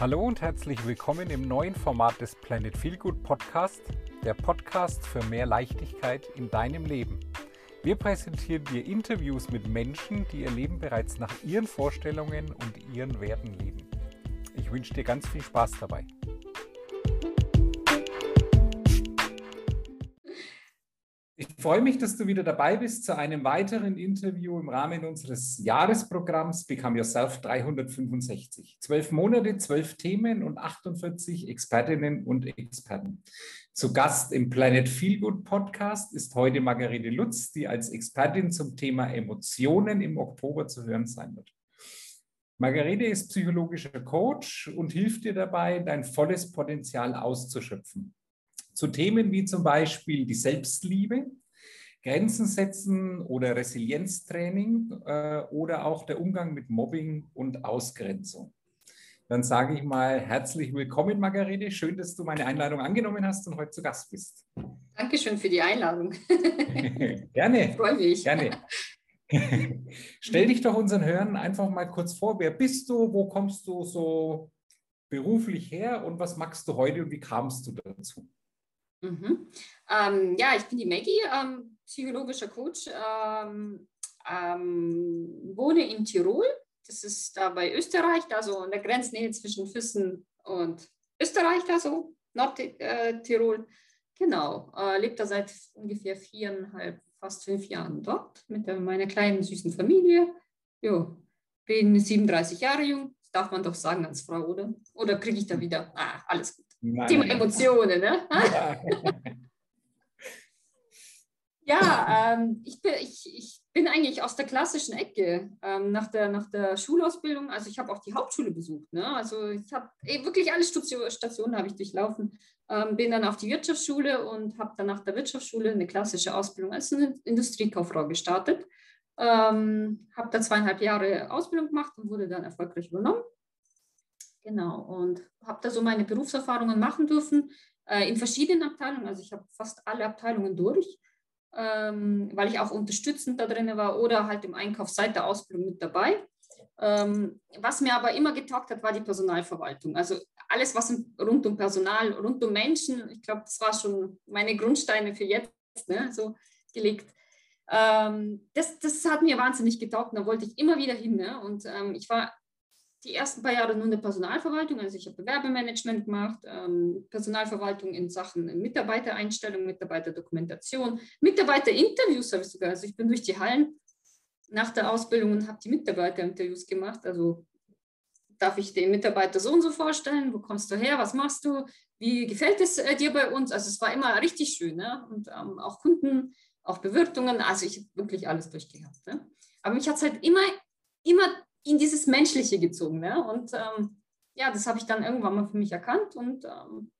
Hallo und herzlich willkommen im neuen Format des Planet Feelgood Podcast, der Podcast für mehr Leichtigkeit in deinem Leben. Wir präsentieren dir Interviews mit Menschen, die ihr Leben bereits nach ihren Vorstellungen und ihren Werten leben. Ich wünsche dir ganz viel Spaß dabei. Ich freue mich, dass du wieder dabei bist zu einem weiteren Interview im Rahmen unseres Jahresprogramms Become Yourself 365. Zwölf Monate, zwölf Themen und 48 Expertinnen und Experten. Zu Gast im Planet Feelgood Podcast ist heute Margarete Lutz, die als Expertin zum Thema Emotionen im Oktober zu hören sein wird. Margarete ist psychologischer Coach und hilft dir dabei, dein volles Potenzial auszuschöpfen zu Themen wie zum Beispiel die Selbstliebe, Grenzen setzen oder Resilienztraining äh, oder auch der Umgang mit Mobbing und Ausgrenzung. Dann sage ich mal herzlich willkommen, Margarete. Schön, dass du meine Einladung angenommen hast und heute zu Gast bist. Dankeschön für die Einladung. gerne. Freue mich. Gerne. Stell dich doch unseren Hörern einfach mal kurz vor. Wer bist du? Wo kommst du so beruflich her? Und was machst du heute und wie kamst du dazu? Mhm. Ähm, ja, ich bin die Maggie, ähm, psychologischer Coach, ähm, ähm, wohne in Tirol. Das ist da bei Österreich, da so an der Grenznähe zwischen Füssen und Österreich, da so Nordtirol. Genau, äh, lebe da seit ungefähr viereinhalb, fast fünf Jahren dort mit der, meiner kleinen süßen Familie. Jo, bin 37 Jahre jung, das darf man doch sagen als Frau, oder? Oder kriege ich da wieder? Ah, alles gut. Nein. Thema Emotionen, ne? Ja, ja ähm, ich, bin, ich, ich bin eigentlich aus der klassischen Ecke ähm, nach, der, nach der Schulausbildung. Also ich habe auch die Hauptschule besucht. Ne? Also ich habe wirklich alle Stationen, Stationen habe ich durchlaufen. Ähm, bin dann auf die Wirtschaftsschule und habe dann nach der Wirtschaftsschule eine klassische Ausbildung als Industriekauffrau gestartet. Ähm, habe da zweieinhalb Jahre Ausbildung gemacht und wurde dann erfolgreich übernommen. Genau, und habe da so meine Berufserfahrungen machen dürfen äh, in verschiedenen Abteilungen. Also ich habe fast alle Abteilungen durch, ähm, weil ich auch unterstützend da drin war oder halt im Einkauf seit der Ausbildung mit dabei. Ähm, was mir aber immer getaugt hat, war die Personalverwaltung. Also alles, was rund um Personal, rund um Menschen, ich glaube, das war schon meine Grundsteine für jetzt ne, so gelegt. Ähm, das, das hat mir wahnsinnig getaugt, da wollte ich immer wieder hin. Ne? Und ähm, ich war die ersten paar Jahre nur in der Personalverwaltung. Also ich habe Bewerbemanagement gemacht, ähm, Personalverwaltung in Sachen Mitarbeitereinstellung, Mitarbeiterdokumentation, Mitarbeiterinterviews habe ich sogar. Also ich bin durch die Hallen nach der Ausbildung und habe die Mitarbeiterinterviews gemacht. Also darf ich den Mitarbeiter so und so vorstellen? Wo kommst du her? Was machst du? Wie gefällt es äh, dir bei uns? Also es war immer richtig schön. Ne? Und ähm, auch Kunden, auch Bewirtungen. Also ich habe wirklich alles durchgehabt. Ne? Aber mich hat es halt immer, immer in dieses Menschliche gezogen. Ne? Und ähm, ja, das habe ich dann irgendwann mal für mich erkannt und ähm,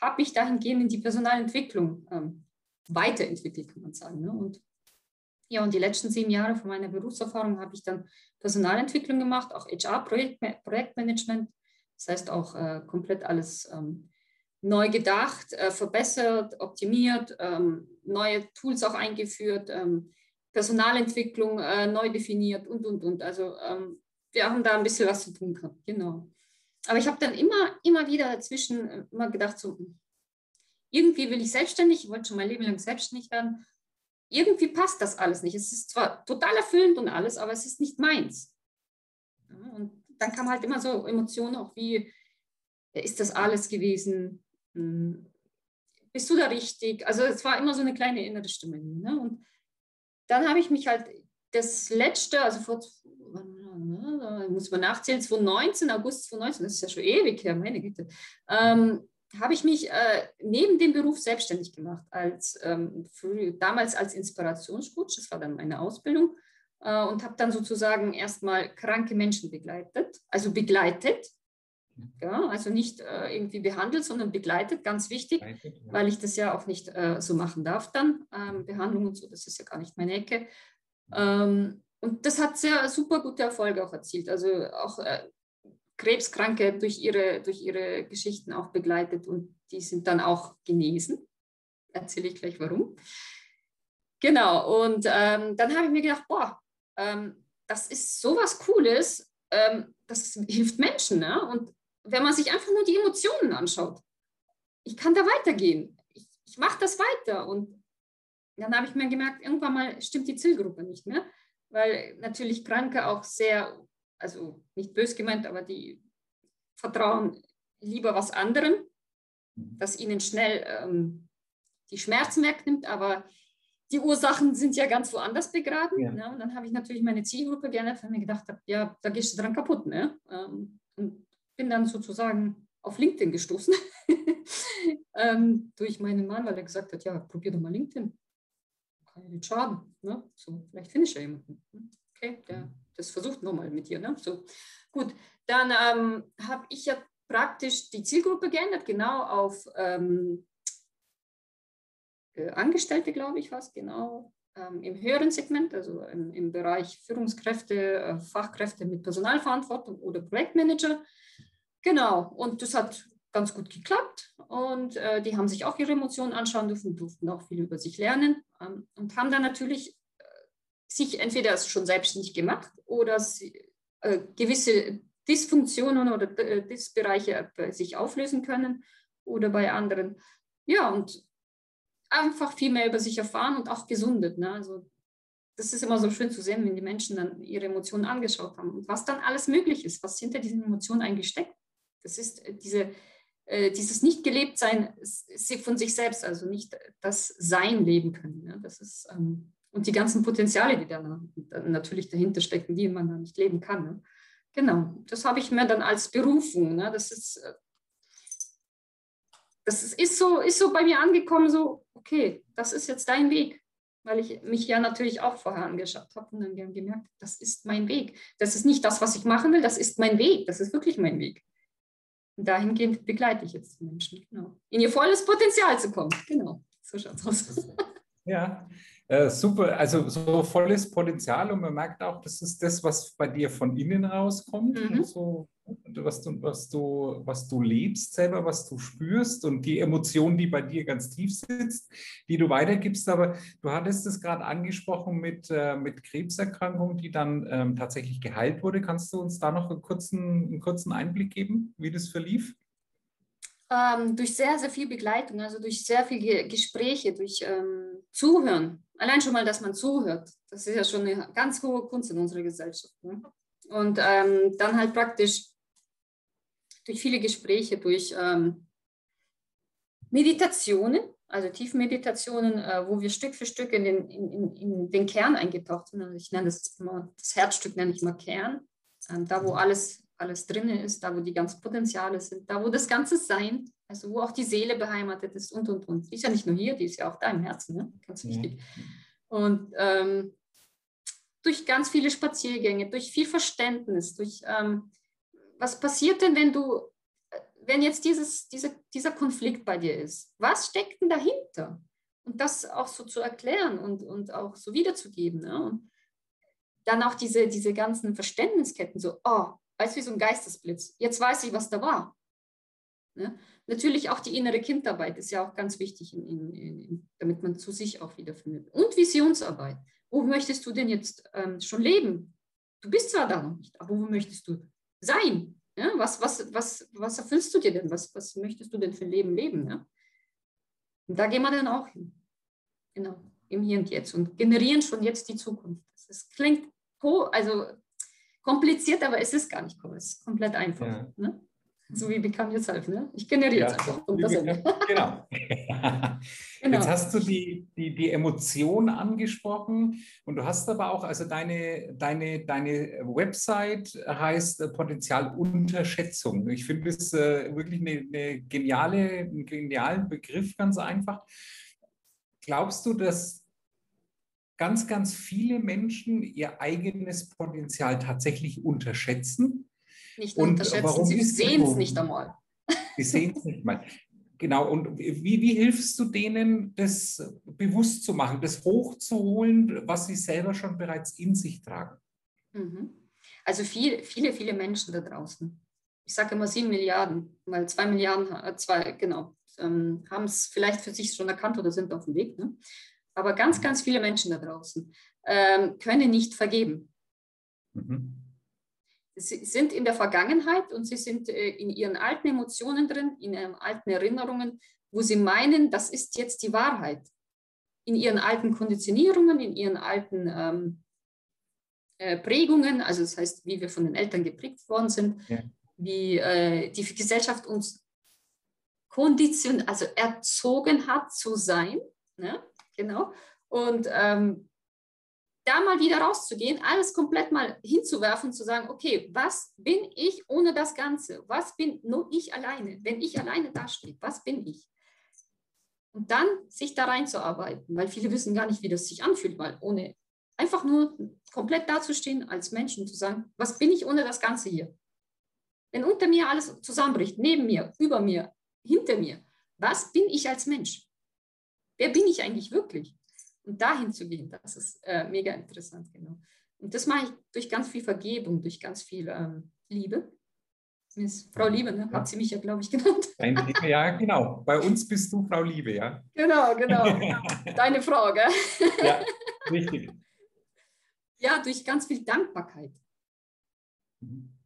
habe mich dahingehend in die Personalentwicklung ähm, weiterentwickelt, kann man sagen. Ne? Und ja, und die letzten sieben Jahre von meiner Berufserfahrung habe ich dann Personalentwicklung gemacht, auch HR-Projektmanagement. Das heißt auch äh, komplett alles ähm, neu gedacht, äh, verbessert, optimiert, ähm, neue Tools auch eingeführt, ähm, Personalentwicklung äh, neu definiert und, und, und. Also ähm, wir haben da ein bisschen was zu tun gehabt, genau. Aber ich habe dann immer, immer wieder dazwischen äh, immer gedacht, so, irgendwie will ich selbstständig, ich wollte schon mein Leben lang selbstständig werden. Irgendwie passt das alles nicht. Es ist zwar total erfüllend und alles, aber es ist nicht meins. und dann kam halt immer so Emotionen auch wie, ist das alles gewesen? Hm, bist du da richtig? Also es war immer so eine kleine innere Stimme. Ne? Und dann habe ich mich halt das letzte, also vor, muss man nachzählen, 2019, August 2019, das ist ja schon ewig her, meine Güte, ähm, habe ich mich äh, neben dem Beruf selbstständig gemacht, als, ähm, früh, damals als Inspirationscoach, das war dann meine Ausbildung, äh, und habe dann sozusagen erstmal kranke Menschen begleitet, also begleitet, ja, also nicht äh, irgendwie behandelt, sondern begleitet, ganz wichtig, ja. weil ich das ja auch nicht äh, so machen darf dann. Ähm, Behandlung und so, das ist ja gar nicht meine Ecke. Ähm, und das hat sehr super gute Erfolge auch erzielt. Also auch äh, Krebskranke durch ihre, durch ihre Geschichten auch begleitet und die sind dann auch genesen. Erzähle ich gleich warum. Genau, und ähm, dann habe ich mir gedacht, boah, ähm, das ist sowas Cooles, ähm, das hilft Menschen. Ne? Und wenn man sich einfach nur die Emotionen anschaut, ich kann da weitergehen. Ich, ich mache das weiter. Und dann habe ich mir gemerkt, irgendwann mal stimmt die Zielgruppe nicht mehr, weil natürlich Kranke auch sehr, also nicht bös gemeint, aber die vertrauen lieber was anderem, das ihnen schnell ähm, die Schmerzen wegnimmt, aber die Ursachen sind ja ganz woanders begraben. Ja. Ne? Und dann habe ich natürlich meine Zielgruppe geändert, weil ich mir gedacht habe, ja, da gehst du dran kaputt. Ne? Ähm, und bin dann sozusagen auf LinkedIn gestoßen ähm, durch meinen Mann, weil er gesagt hat, ja, probier doch mal LinkedIn. Kann nicht schaden. Ne? So, vielleicht finde ich ja jemanden. Okay, der das versucht nochmal mit dir. Ne? So, gut, dann ähm, habe ich ja praktisch die Zielgruppe geändert, genau auf ähm, äh, Angestellte, glaube ich, was genau ähm, im höheren Segment, also im, im Bereich Führungskräfte, äh, Fachkräfte mit Personalverantwortung oder Projektmanager. Genau, und das hat ganz gut geklappt und äh, die haben sich auch ihre Emotionen anschauen dürfen, durften auch viel über sich lernen ähm, und haben dann natürlich äh, sich entweder schon selbstständig gemacht oder sie, äh, gewisse Dysfunktionen oder äh, Dysbereiche bei sich auflösen können oder bei anderen. Ja, und einfach viel mehr über sich erfahren und auch gesundet. Ne? Also das ist immer so schön zu sehen, wenn die Menschen dann ihre Emotionen angeschaut haben und was dann alles möglich ist, was hinter diesen Emotionen eigentlich steckt. Das ist äh, diese, dieses Nicht-Gelebt-Sein von sich selbst, also nicht das Sein leben können. Ne? Das ist, ähm, und die ganzen Potenziale, die dann natürlich dahinter stecken, die man dann nicht leben kann. Ne? Genau, das habe ich mir dann als Berufung. Ne? Das ist, äh, das ist, ist, so, ist so bei mir angekommen, so, okay, das ist jetzt dein Weg. Weil ich mich ja natürlich auch vorher angeschaut habe und dann gemerkt, das ist mein Weg. Das ist nicht das, was ich machen will, das ist mein Weg. Das ist wirklich mein Weg. Und dahingehend begleite ich jetzt die Menschen, genau. In ihr volles Potenzial zu kommen. Genau, so schaut es aus. Ja, äh, super, also so volles Potenzial und man merkt auch, das ist das, was bei dir von innen rauskommt, mhm. so, was, du, was, du, was du lebst selber, was du spürst und die Emotion, die bei dir ganz tief sitzt, die du weitergibst. Aber du hattest es gerade angesprochen mit, äh, mit Krebserkrankung, die dann ähm, tatsächlich geheilt wurde. Kannst du uns da noch einen kurzen, einen kurzen Einblick geben, wie das verlief? Ähm, durch sehr, sehr viel Begleitung, also durch sehr viele Gespräche, durch ähm, Zuhören. Allein schon mal, dass man zuhört. Das ist ja schon eine ganz hohe Kunst in unserer Gesellschaft. Ne? Und ähm, dann halt praktisch durch viele Gespräche, durch ähm, Meditationen, also Tiefmeditationen, äh, wo wir Stück für Stück in den, in, in den Kern eingetaucht sind. Also ich nenne das immer, das Herzstück nenne ich mal Kern. Ähm, da, wo alles, alles drin ist, da, wo die ganzen Potenziale sind, da, wo das ganze Sein, also wo auch die Seele beheimatet ist und, und, und. Die ist ja nicht nur hier, die ist ja auch da im Herzen, ne? ganz wichtig. Ja. Und ähm, durch ganz viele Spaziergänge, durch viel Verständnis, durch ähm, was passiert denn, wenn du, wenn jetzt dieses, diese, dieser Konflikt bei dir ist? Was steckt denn dahinter? Und das auch so zu erklären und, und auch so wiederzugeben. Ne? Und dann auch diese, diese ganzen Verständnisketten, so, oh, weißt wie so ein Geistesblitz. Jetzt weiß ich, was da war. Ne? Natürlich auch die innere Kindarbeit ist ja auch ganz wichtig, in, in, in, damit man zu sich auch wiederfindet. Und Visionsarbeit. Wo möchtest du denn jetzt ähm, schon leben? Du bist zwar da noch nicht, aber wo möchtest du sein? Ja? Was, was, was, was erfüllst du dir denn? Was, was möchtest du denn für ein Leben leben? Ja? Und da gehen wir dann auch hin. Genau, im Hier und Jetzt und generieren schon jetzt die Zukunft. Das klingt also kompliziert, aber es ist gar nicht es ist komplett einfach. Ja. Ne? So wie Become Yourself, ne? Ich generiere ja, jetzt einfach. genau. genau. Jetzt hast du die, die, die Emotion angesprochen und du hast aber auch, also deine, deine, deine Website heißt Potenzialunterschätzung. Ich finde es äh, wirklich eine, eine geniale, einen genialen Begriff, ganz einfach. Glaubst du, dass ganz, ganz viele Menschen ihr eigenes Potenzial tatsächlich unterschätzen? nicht und unterschätzen. Warum Sie sehen es nicht einmal. Sie sehen es nicht mal. Genau, und wie, wie hilfst du denen, das bewusst zu machen, das hochzuholen, was sie selber schon bereits in sich tragen? Mhm. Also viel, viele, viele Menschen da draußen. Ich sage immer sieben Milliarden, weil zwei Milliarden, äh, zwei, genau, ähm, haben es vielleicht für sich schon erkannt oder sind auf dem Weg. Ne? Aber ganz, ganz viele Menschen da draußen ähm, können nicht vergeben. Mhm sie sind in der Vergangenheit und sie sind äh, in ihren alten Emotionen drin, in ihren alten Erinnerungen, wo sie meinen, das ist jetzt die Wahrheit. In ihren alten Konditionierungen, in ihren alten ähm, äh, Prägungen, also das heißt, wie wir von den Eltern geprägt worden sind, ja. wie äh, die Gesellschaft uns kondition, also erzogen hat zu sein. Ne? Genau. Und ähm, da mal wieder rauszugehen, alles komplett mal hinzuwerfen, zu sagen, okay, was bin ich ohne das Ganze? Was bin nur ich alleine? Wenn ich alleine dastehe, was bin ich? Und dann sich da reinzuarbeiten, weil viele wissen gar nicht, wie das sich anfühlt, weil ohne einfach nur komplett dazustehen als Menschen, zu sagen, was bin ich ohne das Ganze hier? Wenn unter mir alles zusammenbricht, neben mir, über mir, hinter mir, was bin ich als Mensch? Wer bin ich eigentlich wirklich? Und dahin zu gehen, das ist äh, mega interessant, genau. Und das mache ich durch ganz viel Vergebung, durch ganz viel ähm, Liebe. Miss Frau Liebe, ne? hat sie mich ja, glaube ich, genannt. Deine Liebe, ja, genau. Bei uns bist du Frau Liebe, ja. Genau, genau. Deine Frau, gell? Ja, richtig. Ja, durch ganz viel Dankbarkeit. Mhm.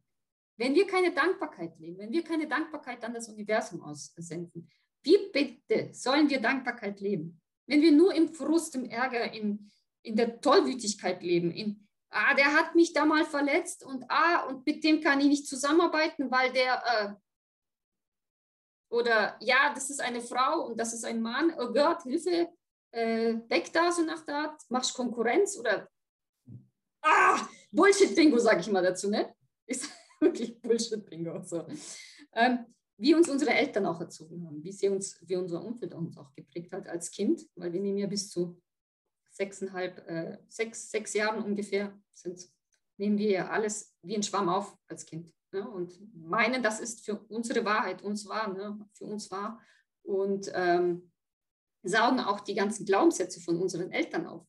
Wenn wir keine Dankbarkeit leben, wenn wir keine Dankbarkeit an das Universum aussenden, wie bitte sollen wir Dankbarkeit leben? Wenn wir nur im Frust, im Ärger, in, in der Tollwütigkeit leben, in, ah, der hat mich da mal verletzt und ah, und mit dem kann ich nicht zusammenarbeiten, weil der, äh, oder ja, das ist eine Frau und das ist ein Mann, oh Gott, Hilfe, äh, deck da so nach da, machst Konkurrenz oder, ah, Bullshit-Bingo, sage ich mal dazu, ne? Ist wirklich Bullshit-Bingo. So. Ähm, wie uns unsere Eltern auch erzogen haben, wie, sie uns, wie unser Umfeld uns auch geprägt hat als Kind, weil wir nehmen ja bis zu sechseinhalb, äh, sechs, sechs Jahren ungefähr, sind, nehmen wir ja alles wie ein Schwamm auf als Kind ne? und meinen, das ist für unsere Wahrheit, uns wahr, ne? für uns wahr und ähm, saugen auch die ganzen Glaubenssätze von unseren Eltern auf.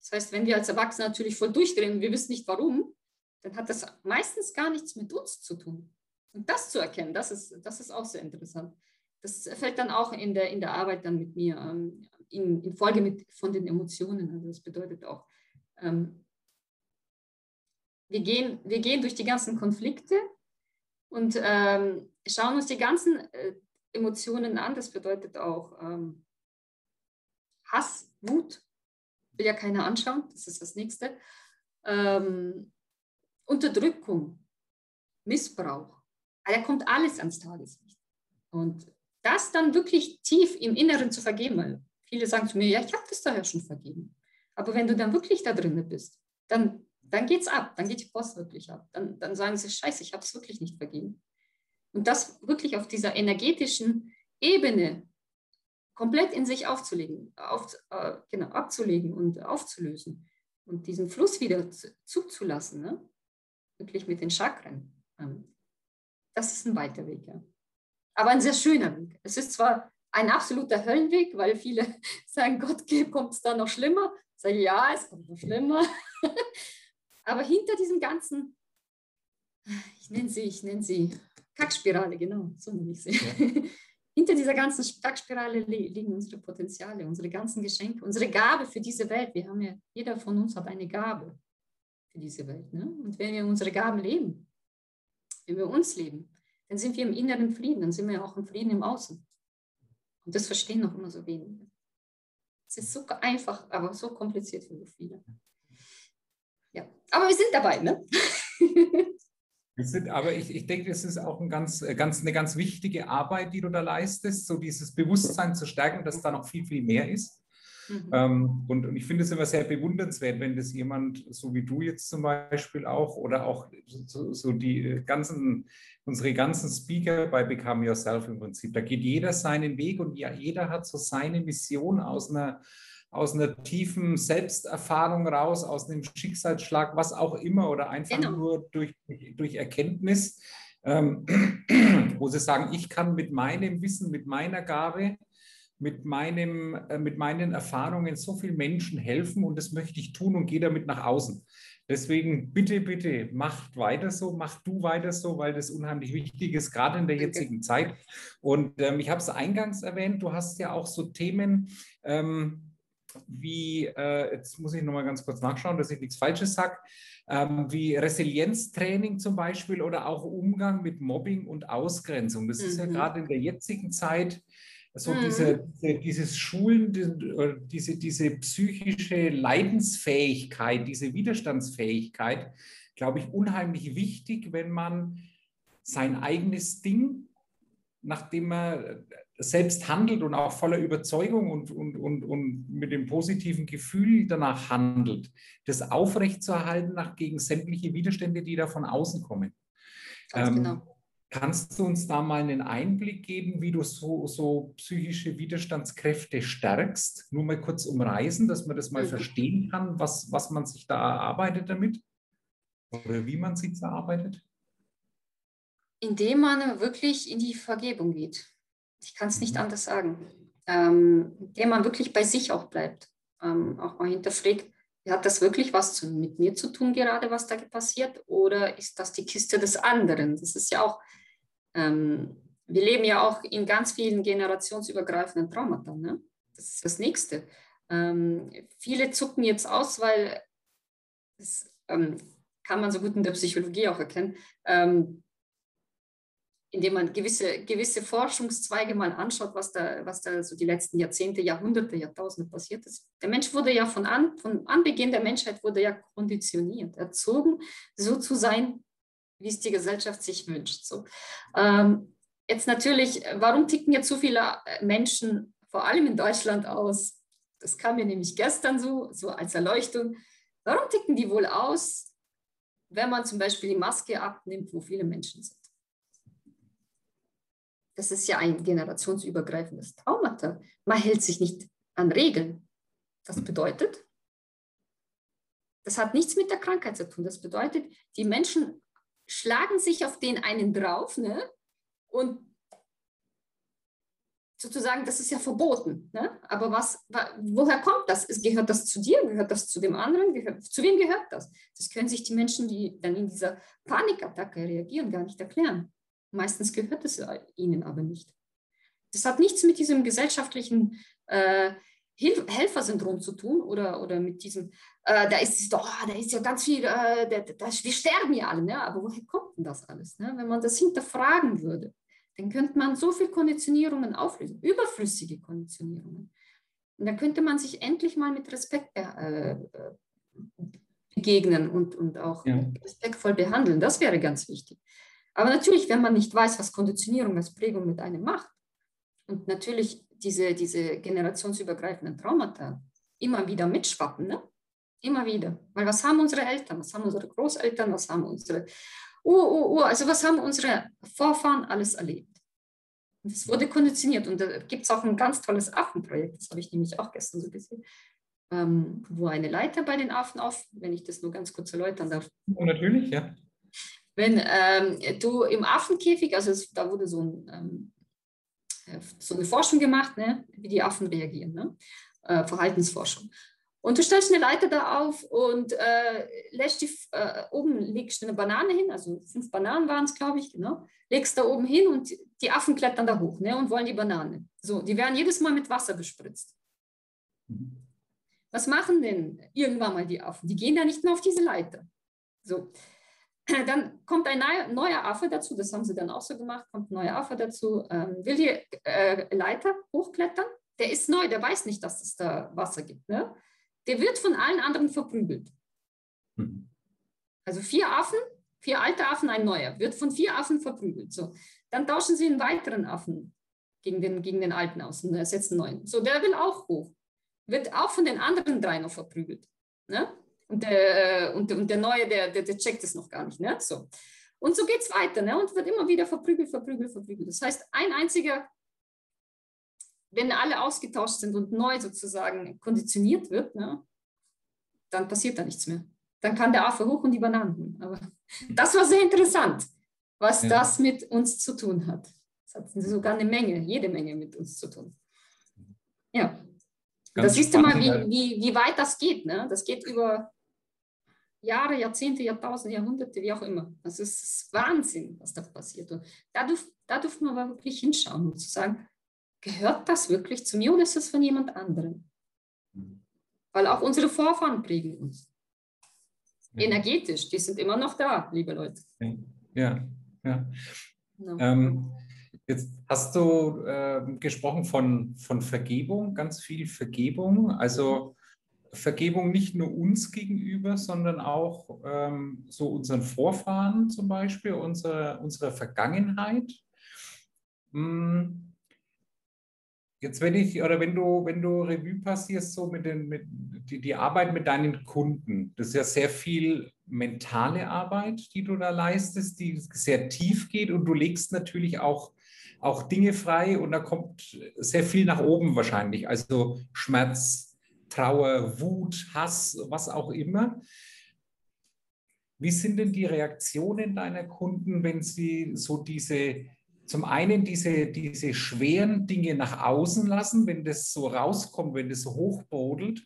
Das heißt, wenn wir als Erwachsene natürlich voll durchdrehen wir wissen nicht warum, dann hat das meistens gar nichts mit uns zu tun. Und das zu erkennen, das ist, das ist auch sehr interessant. Das fällt dann auch in der, in der Arbeit dann mit mir ähm, in, in, Folge mit, von den Emotionen. Also das bedeutet auch, ähm, wir, gehen, wir gehen durch die ganzen Konflikte und ähm, schauen uns die ganzen äh, Emotionen an. Das bedeutet auch ähm, Hass, Wut, will ja keiner anschauen, das ist das nächste. Ähm, Unterdrückung, Missbrauch, da kommt alles ans Tageslicht. Und das dann wirklich tief im Inneren zu vergeben, weil viele sagen zu mir, ja, ich habe das daher schon vergeben. Aber wenn du dann wirklich da drin bist, dann, dann geht es ab, dann geht die Post wirklich ab. Dann, dann sagen sie, scheiße, ich habe es wirklich nicht vergeben. Und das wirklich auf dieser energetischen Ebene komplett in sich aufzulegen, auf, äh, genau, abzulegen und aufzulösen und diesen Fluss wieder zuzulassen, ne? wirklich mit den Chakren. Ähm, das ist ein weiter Weg, ja. Aber ein sehr schöner Weg. Es ist zwar ein absoluter Höllenweg, weil viele sagen, Gott, kommt es da noch schlimmer? Ich sage, ja, es kommt noch schlimmer. Aber hinter diesem ganzen, ich nenne sie, ich nenne sie Kackspirale, genau, so nenne ich sie. Ja. hinter dieser ganzen Kackspirale liegen unsere Potenziale, unsere ganzen Geschenke, unsere Gabe für diese Welt. Wir haben ja, jeder von uns hat eine Gabe für diese Welt. Ne? Und wenn wir unsere Gaben leben, wenn wir uns leben, dann sind wir im inneren Frieden, dann sind wir auch im Frieden im Außen. Und das verstehen noch immer so wenige. Es ist so einfach, aber so kompliziert für so viele. Ja, aber wir sind dabei, ne? Sind, aber ich, ich denke, es ist auch ein ganz, ganz, eine ganz wichtige Arbeit, die du da leistest, so dieses Bewusstsein zu stärken, dass da noch viel, viel mehr ist. Mhm. Ähm, und, und, ich finde es immer sehr bewundernswert, wenn das jemand, so wie du jetzt zum Beispiel auch, oder auch so, so die ganzen, unsere ganzen Speaker bei Become Yourself im Prinzip, da geht jeder seinen Weg und ja, jeder hat so seine Mission aus einer, aus einer tiefen Selbsterfahrung raus, aus einem Schicksalsschlag, was auch immer, oder einfach genau. nur durch, durch Erkenntnis, ähm, wo sie sagen, ich kann mit meinem Wissen, mit meiner Gabe, mit, meinem, äh, mit meinen Erfahrungen so vielen Menschen helfen und das möchte ich tun und gehe damit nach außen. Deswegen bitte, bitte, macht weiter so, mach du weiter so, weil das unheimlich wichtig ist, gerade in der jetzigen Zeit. Und ähm, ich habe es eingangs erwähnt, du hast ja auch so Themen, ähm, wie, äh, jetzt muss ich nochmal ganz kurz nachschauen, dass ich nichts Falsches sage, ähm, wie Resilienztraining zum Beispiel oder auch Umgang mit Mobbing und Ausgrenzung. Das mhm. ist ja mhm. gerade in der jetzigen Zeit so mhm. diese, diese, dieses Schulen, diese, diese psychische Leidensfähigkeit, diese Widerstandsfähigkeit, glaube ich, unheimlich wichtig, wenn man sein eigenes Ding, nachdem man selbst handelt und auch voller Überzeugung und, und, und, und mit dem positiven Gefühl danach handelt, das aufrechtzuerhalten nach gegen sämtliche Widerstände, die da von außen kommen. Ganz ähm, genau. Kannst du uns da mal einen Einblick geben, wie du so, so psychische Widerstandskräfte stärkst? Nur mal kurz umreißen, dass man das mal mhm. verstehen kann, was, was man sich da erarbeitet damit oder wie man sich erarbeitet? Indem man wirklich in die Vergebung geht. Ich kann es nicht mhm. anders sagen. Ähm, indem man wirklich bei sich auch bleibt. Ähm, auch mal hinterfragt, hat das wirklich was zu, mit mir zu tun, gerade was da passiert? Oder ist das die Kiste des anderen? Das ist ja auch, ähm, wir leben ja auch in ganz vielen generationsübergreifenden Traumata. Ne? Das ist das Nächste. Ähm, viele zucken jetzt aus, weil das ähm, kann man so gut in der Psychologie auch erkennen. Indem man gewisse, gewisse Forschungszweige mal anschaut, was da, was da so die letzten Jahrzehnte, Jahrhunderte, Jahrtausende passiert ist. Der Mensch wurde ja von, an, von Anbeginn der Menschheit wurde ja konditioniert, erzogen, so zu sein, wie es die Gesellschaft sich wünscht. So. Ähm, jetzt natürlich, warum ticken jetzt so viele Menschen, vor allem in Deutschland, aus? Das kam mir nämlich gestern so, so als Erleuchtung. Warum ticken die wohl aus, wenn man zum Beispiel die Maske abnimmt, wo viele Menschen sind? Das ist ja ein generationsübergreifendes Traumata. Man hält sich nicht an Regeln. Das bedeutet, das hat nichts mit der Krankheit zu tun. Das bedeutet, die Menschen schlagen sich auf den einen drauf ne? und sozusagen, das ist ja verboten. Ne? Aber was, woher kommt das? Gehört das zu dir? Gehört das zu dem anderen? Zu wem gehört das? Das können sich die Menschen, die dann in dieser Panikattacke reagieren, gar nicht erklären. Meistens gehört es ihnen aber nicht. Das hat nichts mit diesem gesellschaftlichen äh, Helfersyndrom zu tun oder, oder mit diesem, äh, da ist doch, da ist ja ganz viel, äh, da, da, wir sterben ja alle, ne? aber woher kommt denn das alles? Ne? Wenn man das hinterfragen würde, dann könnte man so viele Konditionierungen auflösen, überflüssige Konditionierungen. Und dann könnte man sich endlich mal mit Respekt äh, äh, begegnen und, und auch ja. respektvoll behandeln. Das wäre ganz wichtig. Aber natürlich, wenn man nicht weiß, was Konditionierung als Prägung mit einem macht und natürlich diese, diese generationsübergreifenden Traumata immer wieder mitschwappen, ne? immer wieder. Weil was haben unsere Eltern, was haben unsere Großeltern, was haben unsere Ur, Ur, Ur, also was haben unsere Vorfahren alles erlebt? Es wurde konditioniert und da gibt es auch ein ganz tolles Affenprojekt, das habe ich nämlich auch gestern so gesehen, ähm, wo eine Leiter bei den Affen auf, wenn ich das nur ganz kurz erläutern darf. Oh, natürlich, ja wenn ähm, du im Affenkäfig, also es, da wurde so, ein, ähm, äh, so, eine Forschung gemacht, ne, wie die Affen reagieren, ne? äh, Verhaltensforschung. Und du stellst eine Leiter da auf und äh, lässt die, äh, oben legst eine Banane hin, also fünf Bananen waren es, glaube ich, genau, legst da oben hin und die Affen klettern da hoch ne, und wollen die Banane. So, die werden jedes Mal mit Wasser bespritzt. Mhm. Was machen denn irgendwann mal die Affen? Die gehen da nicht mehr auf diese Leiter. So, dann kommt ein neuer Affe dazu, das haben sie dann auch so gemacht, kommt ein neuer Affe dazu, ähm, will die äh, Leiter hochklettern, der ist neu, der weiß nicht, dass es da Wasser gibt. Ne? Der wird von allen anderen verprügelt. Mhm. Also vier Affen, vier alte Affen, ein neuer, wird von vier Affen verprügelt. So. Dann tauschen sie einen weiteren Affen gegen den, gegen den alten aus und ersetzen einen neuen. So, der will auch hoch, wird auch von den anderen drei noch verprügelt. Ne? Und der, und, und der Neue, der, der, der checkt es noch gar nicht. Ne? So. Und so geht es weiter ne? und wird immer wieder verprügelt, verprügelt, verprügelt. Das heißt, ein einziger, wenn alle ausgetauscht sind und neu sozusagen konditioniert wird, ne? dann passiert da nichts mehr. Dann kann der Affe hoch und die Bananen holen. Aber das war sehr interessant, was ja. das mit uns zu tun hat. Das hat sogar eine Menge, jede Menge mit uns zu tun. Ja. Ganz da siehst du mal, wie, wie, wie weit das geht. Ne? Das geht über Jahre, Jahrzehnte, Jahrtausende, Jahrhunderte, wie auch immer. Also es ist Wahnsinn, was da passiert. Und da, dürf, da dürfen wir aber wirklich hinschauen und zu sagen, gehört das wirklich zu mir oder ist das von jemand anderem? weil auch unsere Vorfahren prägen uns. Ja. Energetisch, die sind immer noch da, liebe Leute. Ja, ja. ja. Ähm, jetzt hast du äh, gesprochen von, von Vergebung, ganz viel Vergebung. Also Vergebung nicht nur uns gegenüber, sondern auch ähm, so unseren Vorfahren zum Beispiel, unsere, unserer Vergangenheit. Hm. Jetzt wenn ich, oder wenn du, wenn du Revue passierst, so mit den, mit die, die Arbeit mit deinen Kunden, das ist ja sehr viel mentale Arbeit, die du da leistest, die sehr tief geht und du legst natürlich auch, auch Dinge frei und da kommt sehr viel nach oben wahrscheinlich, also Schmerz, Trauer, Wut, Hass, was auch immer. Wie sind denn die Reaktionen deiner Kunden, wenn sie so diese, zum einen diese, diese schweren Dinge nach außen lassen, wenn das so rauskommt, wenn das so hochbrodelt?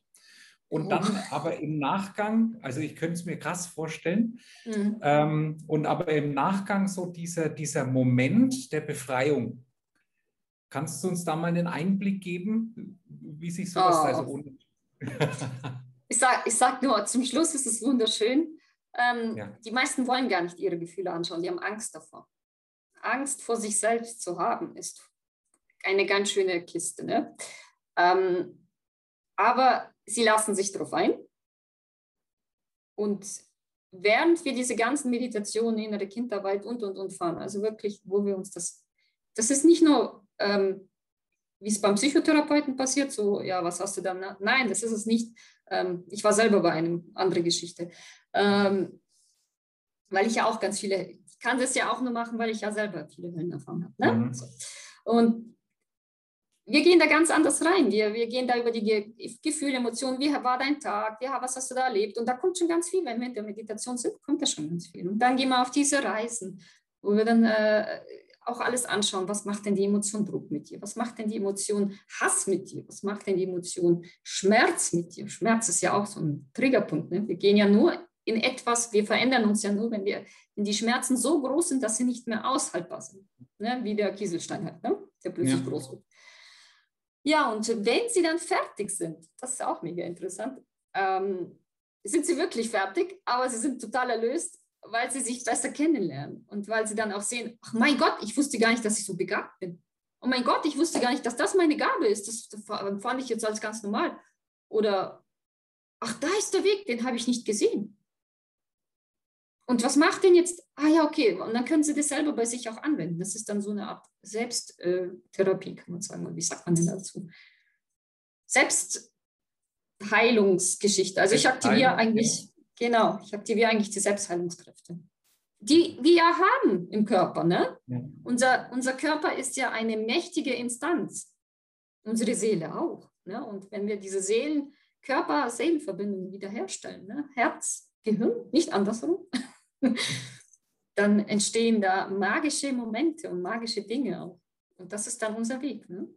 Und dann oh. aber im Nachgang, also ich könnte es mir krass vorstellen, mhm. ähm, und aber im Nachgang so dieser, dieser Moment der Befreiung. Kannst du uns da mal einen Einblick geben, wie sich sowas oh. also ich sage ich sag nur, zum Schluss ist es wunderschön. Ähm, ja. Die meisten wollen gar nicht ihre Gefühle anschauen, die haben Angst davor. Angst vor sich selbst zu haben, ist eine ganz schöne Kiste. Ne? Ähm, aber sie lassen sich darauf ein. Und während wir diese ganzen Meditationen, innere Kindarbeit und, und, und fahren, also wirklich, wo wir uns das, das ist nicht nur ähm, wie es beim Psychotherapeuten passiert, so, ja, was hast du dann? Nein, das ist es nicht. Ähm, ich war selber bei einem, andere Geschichte. Ähm, weil ich ja auch ganz viele, ich kann das ja auch nur machen, weil ich ja selber viele Höllen erfahren habe. Ne? Mhm. So. Und wir gehen da ganz anders rein. Wir, wir gehen da über die Ge Gefühle, Emotionen. Wie war dein Tag? Ja, was hast du da erlebt? Und da kommt schon ganz viel. Wenn wir in der Meditation sind, kommt da schon ganz viel. Und dann gehen wir auf diese Reisen, wo wir dann äh, auch alles anschauen, was macht denn die Emotion Druck mit dir? Was macht denn die Emotion Hass mit dir? Was macht denn die Emotion Schmerz mit dir? Schmerz ist ja auch so ein Triggerpunkt. Ne? Wir gehen ja nur in etwas, wir verändern uns ja nur, wenn, wir, wenn die Schmerzen so groß sind, dass sie nicht mehr aushaltbar sind. Ne? Wie der Kieselstein halt, ne? der plötzlich ja. groß wird. Ja, und wenn sie dann fertig sind, das ist auch mega interessant, ähm, sind sie wirklich fertig, aber sie sind total erlöst weil sie sich besser kennenlernen und weil sie dann auch sehen, ach mein Gott, ich wusste gar nicht, dass ich so begabt bin. Oh mein Gott, ich wusste gar nicht, dass das meine Gabe ist. Das fand ich jetzt als ganz normal. Oder, ach, da ist der Weg, den habe ich nicht gesehen. Und was macht denn jetzt? Ah ja, okay. Und dann können Sie das selber bei sich auch anwenden. Das ist dann so eine Art Selbsttherapie, kann man sagen. wie sagt man denn dazu? Selbstheilungsgeschichte. Also ich aktiviere eigentlich Genau, ich aktiviere eigentlich die Selbstheilungskräfte, die wir ja haben im Körper. Ne? Ja. Unser, unser Körper ist ja eine mächtige Instanz, unsere Seele auch. Ne? Und wenn wir diese Seelen, Körper-Seelenverbindung wiederherstellen, ne? Herz, Gehirn, nicht andersrum, dann entstehen da magische Momente und magische Dinge auch. Und das ist dann unser Weg. Ne?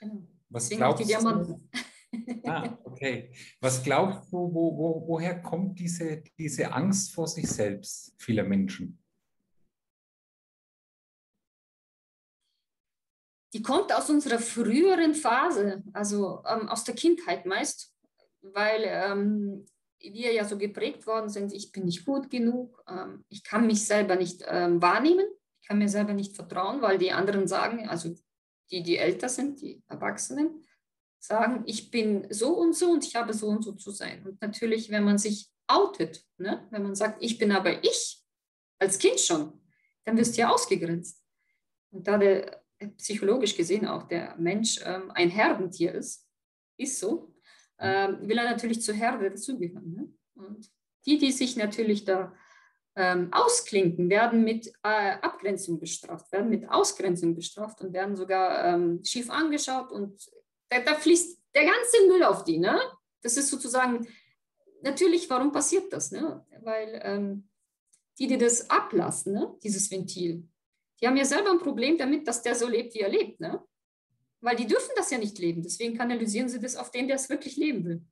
Genau. Was Deswegen glaubst die Diamanten. Du? Ah, okay. Was glaubst du, wo, wo, woher kommt diese, diese Angst vor sich selbst vieler Menschen? Die kommt aus unserer früheren Phase, also ähm, aus der Kindheit meist, weil ähm, wir ja so geprägt worden sind, ich bin nicht gut genug, ähm, ich kann mich selber nicht ähm, wahrnehmen, ich kann mir selber nicht vertrauen, weil die anderen sagen, also die, die älter sind, die Erwachsenen, sagen, ich bin so und so und ich habe so und so zu sein. Und natürlich, wenn man sich outet, ne? wenn man sagt, ich bin aber ich, als Kind schon, dann wirst du ja ausgegrenzt. Und da der psychologisch gesehen auch der Mensch ähm, ein Herdentier ist, ist so, ähm, will er natürlich zur Herde dazugehören. Ne? Und die, die sich natürlich da ähm, ausklinken, werden mit äh, Abgrenzung bestraft, werden mit Ausgrenzung bestraft und werden sogar ähm, schief angeschaut und da, da fließt der ganze Müll auf die. Ne? Das ist sozusagen, natürlich, warum passiert das? Ne? Weil ähm, die, die das ablassen, ne? dieses Ventil, die haben ja selber ein Problem damit, dass der so lebt, wie er lebt. Ne? Weil die dürfen das ja nicht leben. Deswegen kanalisieren sie das auf den, der es wirklich leben will.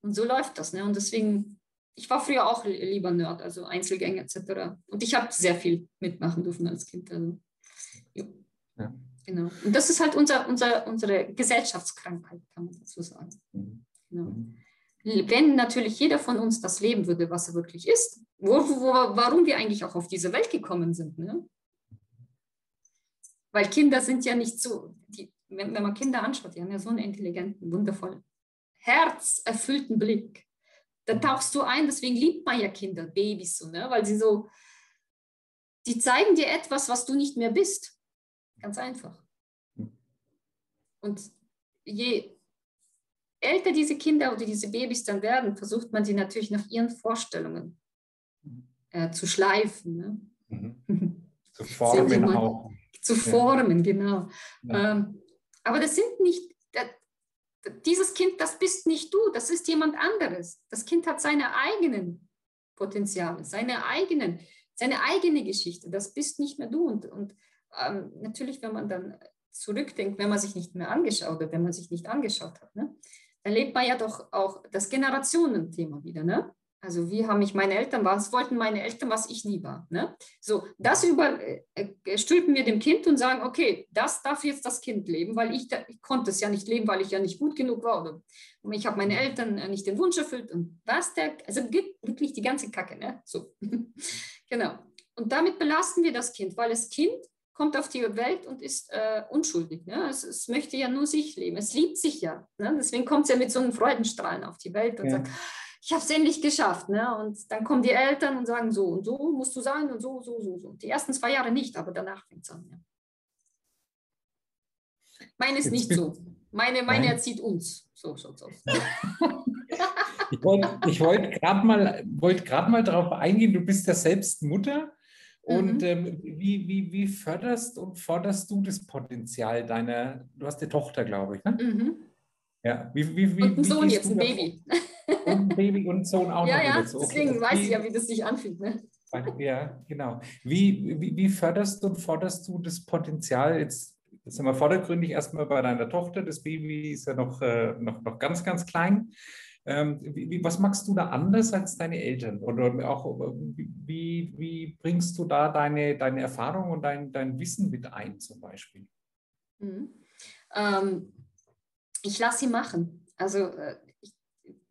Und so läuft das. Ne? Und deswegen, ich war früher auch lieber Nerd, also Einzelgänger etc. Und ich habe sehr viel mitmachen dürfen als Kind. Also, ja. Genau. Und das ist halt unser, unser, unsere Gesellschaftskrankheit, kann man dazu sagen. Mhm. Genau. Mhm. Wenn natürlich jeder von uns das leben würde, was er wirklich ist, wo, wo, warum wir eigentlich auch auf diese Welt gekommen sind. Ne? Weil Kinder sind ja nicht so, die, wenn, wenn man Kinder anschaut, die haben ja so einen intelligenten, wundervollen, herzerfüllten Blick. Da tauchst du ein, deswegen liebt man ja Kinder, Babys so, ne? weil sie so, die zeigen dir etwas, was du nicht mehr bist. Ganz einfach. Und je älter diese Kinder oder diese Babys dann werden, versucht man sie natürlich nach ihren Vorstellungen äh, zu schleifen. Ne? Mhm. Zu formen auch. Zu formen, genau. Ja. Ähm, aber das sind nicht, das, dieses Kind, das bist nicht du, das ist jemand anderes. Das Kind hat seine eigenen Potenziale, seine eigenen, seine eigene Geschichte. Das bist nicht mehr du. Und, und ähm, natürlich, wenn man dann zurückdenkt, wenn man sich nicht mehr angeschaut oder wenn man sich nicht angeschaut hat, ne, dann lebt man ja doch auch das Generationenthema wieder. Ne? Also wie haben mich meine Eltern, was wollten meine Eltern, was ich nie war. Ne? So, das überstülpen äh, wir dem Kind und sagen, okay, das darf jetzt das Kind leben, weil ich, da, ich konnte es ja nicht leben, weil ich ja nicht gut genug war. Oder und ich habe meine Eltern äh, nicht den Wunsch erfüllt und was der, also wirklich die ganze Kacke. Ne? So, genau. Und damit belasten wir das Kind, weil das Kind kommt auf die Welt und ist äh, unschuldig. Ne? Es, es, möchte ja nur sich leben. Es liebt sich ja. Ne? Deswegen kommt es ja mit so einem Freudenstrahlen auf die Welt und ja. sagt, ich habe es endlich geschafft. Ne? Und dann kommen die Eltern und sagen, so und so musst du sein und so, so, so, so. Die ersten zwei Jahre nicht, aber danach fängt es an. Ja. Meine ist nicht so. Meine, meine erzieht uns. So schaut's aus. ich wollte wollt gerade mal, wollt mal darauf eingehen, du bist ja selbst Mutter. Und mhm. ähm, wie, wie, wie förderst und forderst du das Potenzial deiner, du hast eine Tochter, glaube ich, ne? Mhm. Ja, wie, wie, wie, und ein Sohn jetzt, ein Baby. Und ein Baby und ein Sohn auch ja, noch. Ja, so. deswegen okay. weiß ich ja, wie das sich anfühlt. Ne? Ja, genau. Wie, wie, wie förderst und forderst du das Potenzial jetzt Jetzt sind wir vordergründig erstmal bei deiner Tochter. Das Baby ist ja noch, äh, noch, noch ganz, ganz klein. Ähm, wie, was machst du da anders als deine Eltern? Oder auch, wie, wie bringst du da deine, deine Erfahrung und dein, dein Wissen mit ein, zum Beispiel? Mhm. Ähm, ich lasse sie machen. Also, äh, ich,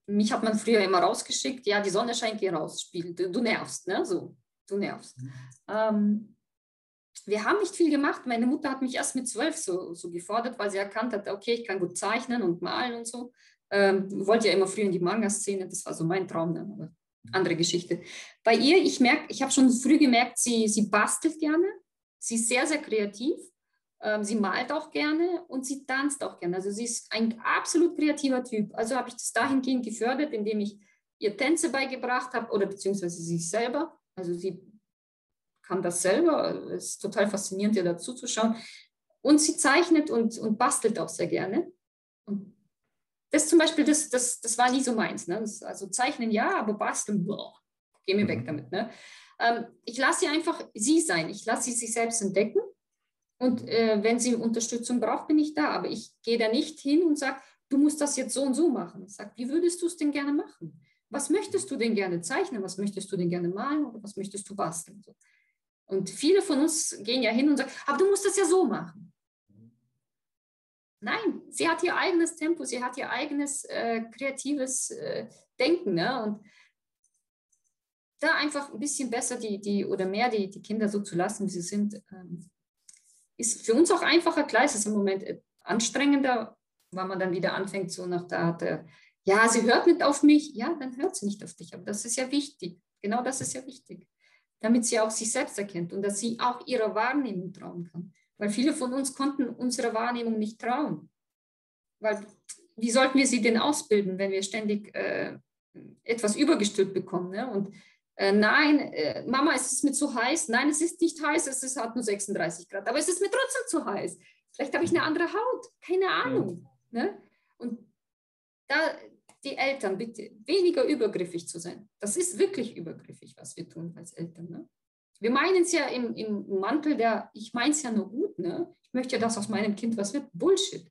mich hat man früher immer rausgeschickt, ja, die Sonne scheint, geh raus, spiel, du, du nervst, ne? So, du nervst. Mhm. Ähm, wir haben nicht viel gemacht. Meine Mutter hat mich erst mit zwölf so, so gefordert, weil sie erkannt hat, okay, ich kann gut zeichnen und malen und so. Ähm, wollte ja immer früher in die Manga-Szene, das war so mein Traum dann, aber andere Geschichte. Bei ihr, ich merke, ich habe schon früh gemerkt, sie, sie bastelt gerne, sie ist sehr, sehr kreativ, ähm, sie malt auch gerne und sie tanzt auch gerne. Also sie ist ein absolut kreativer Typ. Also habe ich das dahingehend gefördert, indem ich ihr Tänze beigebracht habe oder beziehungsweise sie selber. Also sie kann das selber, es ist total faszinierend, ihr dazu zu schauen. Und sie zeichnet und, und bastelt auch sehr gerne. Und das zum Beispiel, das, das, das war nie so meins. Ne? Das, also zeichnen ja, aber basteln, boah, geh mir weg mhm. damit. Ne? Ähm, ich lasse sie einfach sie sein. Ich lasse sie sich selbst entdecken. Und äh, wenn sie Unterstützung braucht, bin ich da. Aber ich gehe da nicht hin und sage, du musst das jetzt so und so machen. Ich sage, wie würdest du es denn gerne machen? Was möchtest du denn gerne zeichnen? Was möchtest du denn gerne malen? Oder was möchtest du basteln? Und viele von uns gehen ja hin und sagen, aber du musst das ja so machen. Nein, sie hat ihr eigenes Tempo, sie hat ihr eigenes äh, kreatives äh, Denken. Ne? Und da einfach ein bisschen besser die, die oder mehr die, die Kinder so zu lassen, wie sie sind, ähm, ist für uns auch einfacher. Klar ist es im Moment äh, anstrengender, weil man dann wieder anfängt, so nach der Art, ja, sie hört nicht auf mich. Ja, dann hört sie nicht auf dich. Aber das ist ja wichtig. Genau das ist ja wichtig. Damit sie auch sich selbst erkennt und dass sie auch ihrer Wahrnehmung trauen kann. Weil viele von uns konnten unserer Wahrnehmung nicht trauen. Weil wie sollten wir sie denn ausbilden, wenn wir ständig äh, etwas übergestülpt bekommen? Ne? Und äh, nein, äh, Mama, es ist mir zu heiß. Nein, es ist nicht heiß, es ist, hat nur 36 Grad. Aber es ist mir trotzdem zu heiß. Vielleicht habe ich eine andere Haut, keine Ahnung. Ja. Ne? Und da die Eltern bitte weniger übergriffig zu sein. Das ist wirklich übergriffig, was wir tun als Eltern. Ne? Wir meinen es ja im, im Mantel der, ich meine es ja nur gut, ne? Ich möchte ja, dass aus meinem Kind was wird. Bullshit.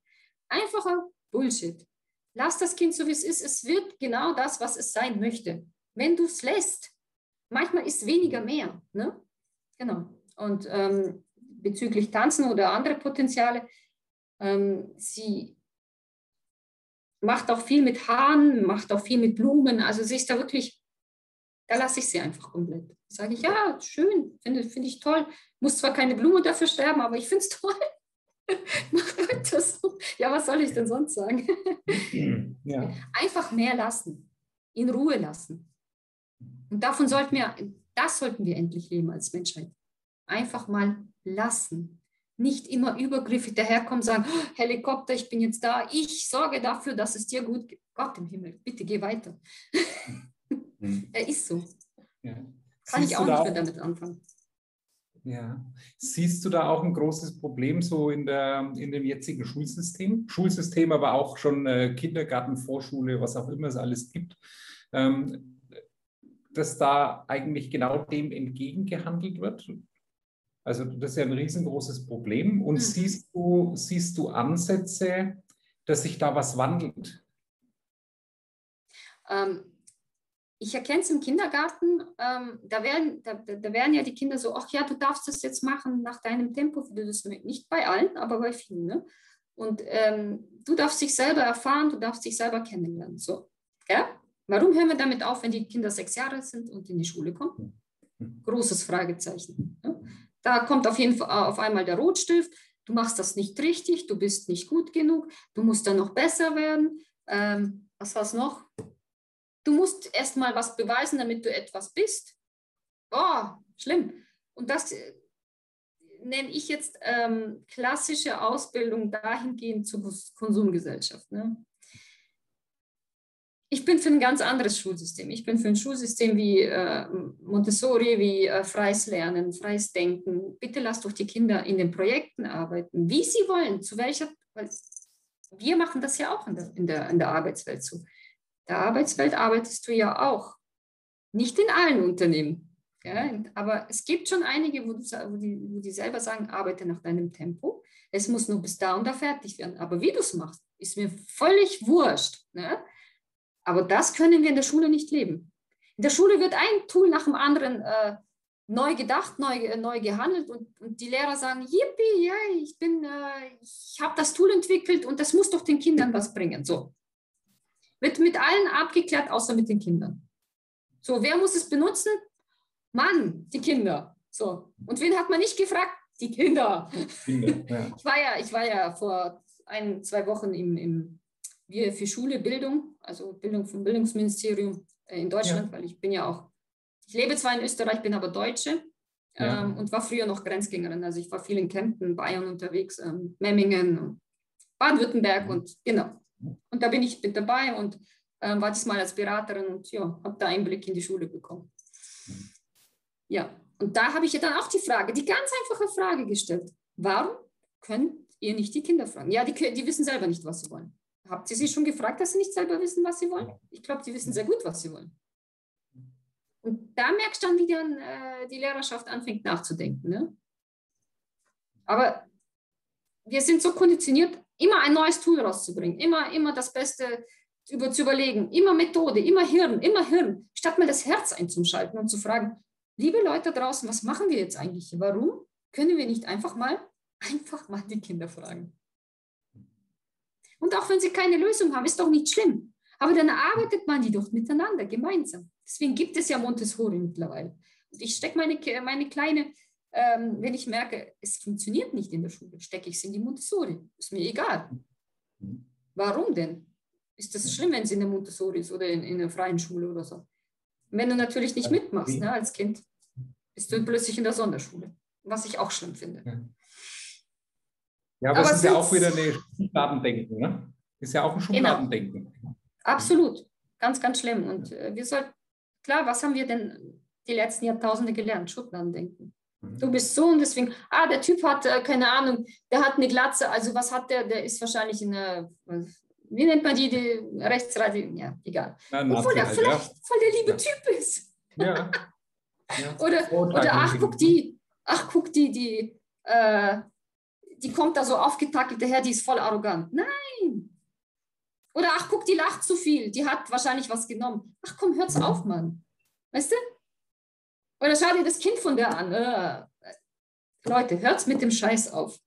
Einfacher Bullshit. Lass das Kind so, wie es ist. Es wird genau das, was es sein möchte. Wenn du es lässt, manchmal ist weniger mehr. Ne? Genau. Und ähm, bezüglich Tanzen oder andere Potenziale, ähm, sie macht auch viel mit Haaren, macht auch viel mit Blumen. Also sie ist da wirklich, da lasse ich sie einfach komplett. Sage ich, ja, schön, finde find ich toll. Muss zwar keine Blume dafür sterben, aber ich finde es toll. Mach weiter so. Ja, was soll ich denn sonst sagen? ja. Einfach mehr lassen, in Ruhe lassen. Und davon sollten wir, das sollten wir endlich leben als Menschheit. Einfach mal lassen. Nicht immer übergriffig daherkommen, sagen, oh, Helikopter, ich bin jetzt da, ich sorge dafür, dass es dir gut geht. Gott im Himmel, bitte geh weiter. Mhm. er ist so. Ja. Kann Siehst ich auch nicht mehr damit anfangen. Ja. Siehst du da auch ein großes Problem so in, der, in dem jetzigen Schulsystem? Schulsystem, aber auch schon äh, Kindergarten, Vorschule, was auch immer es alles gibt, ähm, dass da eigentlich genau dem entgegengehandelt wird? Also das ist ja ein riesengroßes Problem. Und mhm. siehst, du, siehst du Ansätze, dass sich da was wandelt? Ähm, ich erkenne es im Kindergarten, ähm, da, werden, da, da werden ja die Kinder so, ach ja, du darfst das jetzt machen nach deinem Tempo, das nicht bei allen, aber bei vielen. Ne? Und ähm, du darfst dich selber erfahren, du darfst dich selber kennenlernen. So, ja? Warum hören wir damit auf, wenn die Kinder sechs Jahre sind und in die Schule kommen? Großes Fragezeichen. Ne? Da kommt auf jeden Fall auf einmal der Rotstift. Du machst das nicht richtig, du bist nicht gut genug, du musst dann noch besser werden. Ähm, was war es noch? Du musst erstmal was beweisen, damit du etwas bist. Boah, schlimm. Und das äh, nenne ich jetzt ähm, klassische Ausbildung dahingehend zur Konsumgesellschaft. Ne? Ich bin für ein ganz anderes Schulsystem. Ich bin für ein Schulsystem wie äh, Montessori, wie äh, freies Lernen, freies Denken. Bitte lasst doch die Kinder in den Projekten arbeiten, wie sie wollen, zu welcher. Weil wir machen das ja auch in der, in der, in der Arbeitswelt so der Arbeitswelt arbeitest du ja auch. Nicht in allen Unternehmen. Ja, aber es gibt schon einige, wo, du, wo, die, wo die selber sagen, arbeite nach deinem Tempo. Es muss nur bis da und da fertig werden. Aber wie du es machst, ist mir völlig wurscht. Ne? Aber das können wir in der Schule nicht leben. In der Schule wird ein Tool nach dem anderen äh, neu gedacht, neu, neu gehandelt und, und, die Lehrer sagen, yippie, ja, ich bin, äh, ich habe das Tool entwickelt und das muss doch den Kindern was bringen. So, wird mit allen abgeklärt, außer mit den Kindern. So, wer muss es benutzen? Mann, die Kinder. So. Und wen hat man nicht gefragt? Die Kinder. Kinder ja. Ich, war ja, ich war ja vor ein, zwei Wochen im, im wir für Schule Bildung, also Bildung vom Bildungsministerium äh, in Deutschland, ja. weil ich bin ja auch, ich lebe zwar in Österreich, bin aber Deutsche ja. ähm, und war früher noch Grenzgängerin. Also ich war viel in Kempten, Bayern unterwegs, ähm, Memmingen, Baden-Württemberg und genau. Und da bin ich mit dabei und äh, war diesmal als Beraterin und ja, habe da Einblick in die Schule bekommen. Ja, und da habe ich ja dann auch die Frage, die ganz einfache Frage gestellt. Warum könnt ihr nicht die Kinder fragen? Ja, die, die wissen selber nicht, was sie wollen. Habt ihr sie schon gefragt, dass sie nicht selber wissen, was sie wollen? Ich glaube, die wissen sehr gut, was sie wollen. Und da merkst du dann, wie dann äh, die Lehrerschaft anfängt nachzudenken. Ne? Aber wir sind so konditioniert, immer ein neues Tool rauszubringen, immer, immer das Beste über, zu überlegen, immer Methode, immer Hirn, immer Hirn, statt mal das Herz einzuschalten und zu fragen, liebe Leute draußen, was machen wir jetzt eigentlich? Warum können wir nicht einfach mal, einfach mal die Kinder fragen? Und auch wenn sie keine Lösung haben, ist doch nicht schlimm. Aber dann arbeitet man die doch miteinander, gemeinsam. Deswegen gibt es ja Montessori mittlerweile. Und ich stecke meine, meine kleine ähm, wenn ich merke, es funktioniert nicht in der Schule, stecke ich es in die Montessori. Ist mir egal. Warum denn? Ist das schlimm, wenn es in der Montessori ist oder in, in einer freien Schule oder so? Wenn du natürlich nicht mitmachst ne, als Kind, bist du plötzlich in der Sonderschule, was ich auch schlimm finde. Ja, aber, aber es ist ja auch wieder eine Schubladendenken, ne? Ist ja auch ein genau. Schubladendenken. Genau. Absolut. Ganz, ganz schlimm. Und äh, wir sollten, klar, was haben wir denn die letzten Jahrtausende gelernt? Schubladendenken. Du bist so und deswegen, ah, der Typ hat, äh, keine Ahnung, der hat eine Glatze, also was hat der? Der ist wahrscheinlich eine, wie nennt man die, die Rechtsradio, ja, egal. Na, Obwohl der halt, vielleicht ja. voll der liebe ja. Typ ist. Ja. ja. oder, oder ach, guck die, ach, guck die, die, äh, die kommt da so aufgetackelt daher, die ist voll arrogant. Nein. Oder ach, guck, die lacht zu viel, die hat wahrscheinlich was genommen. Ach komm, hör's auf, Mann. Weißt du? Oder schau dir das Kind von der an. Äh, Leute, hört's mit dem Scheiß auf.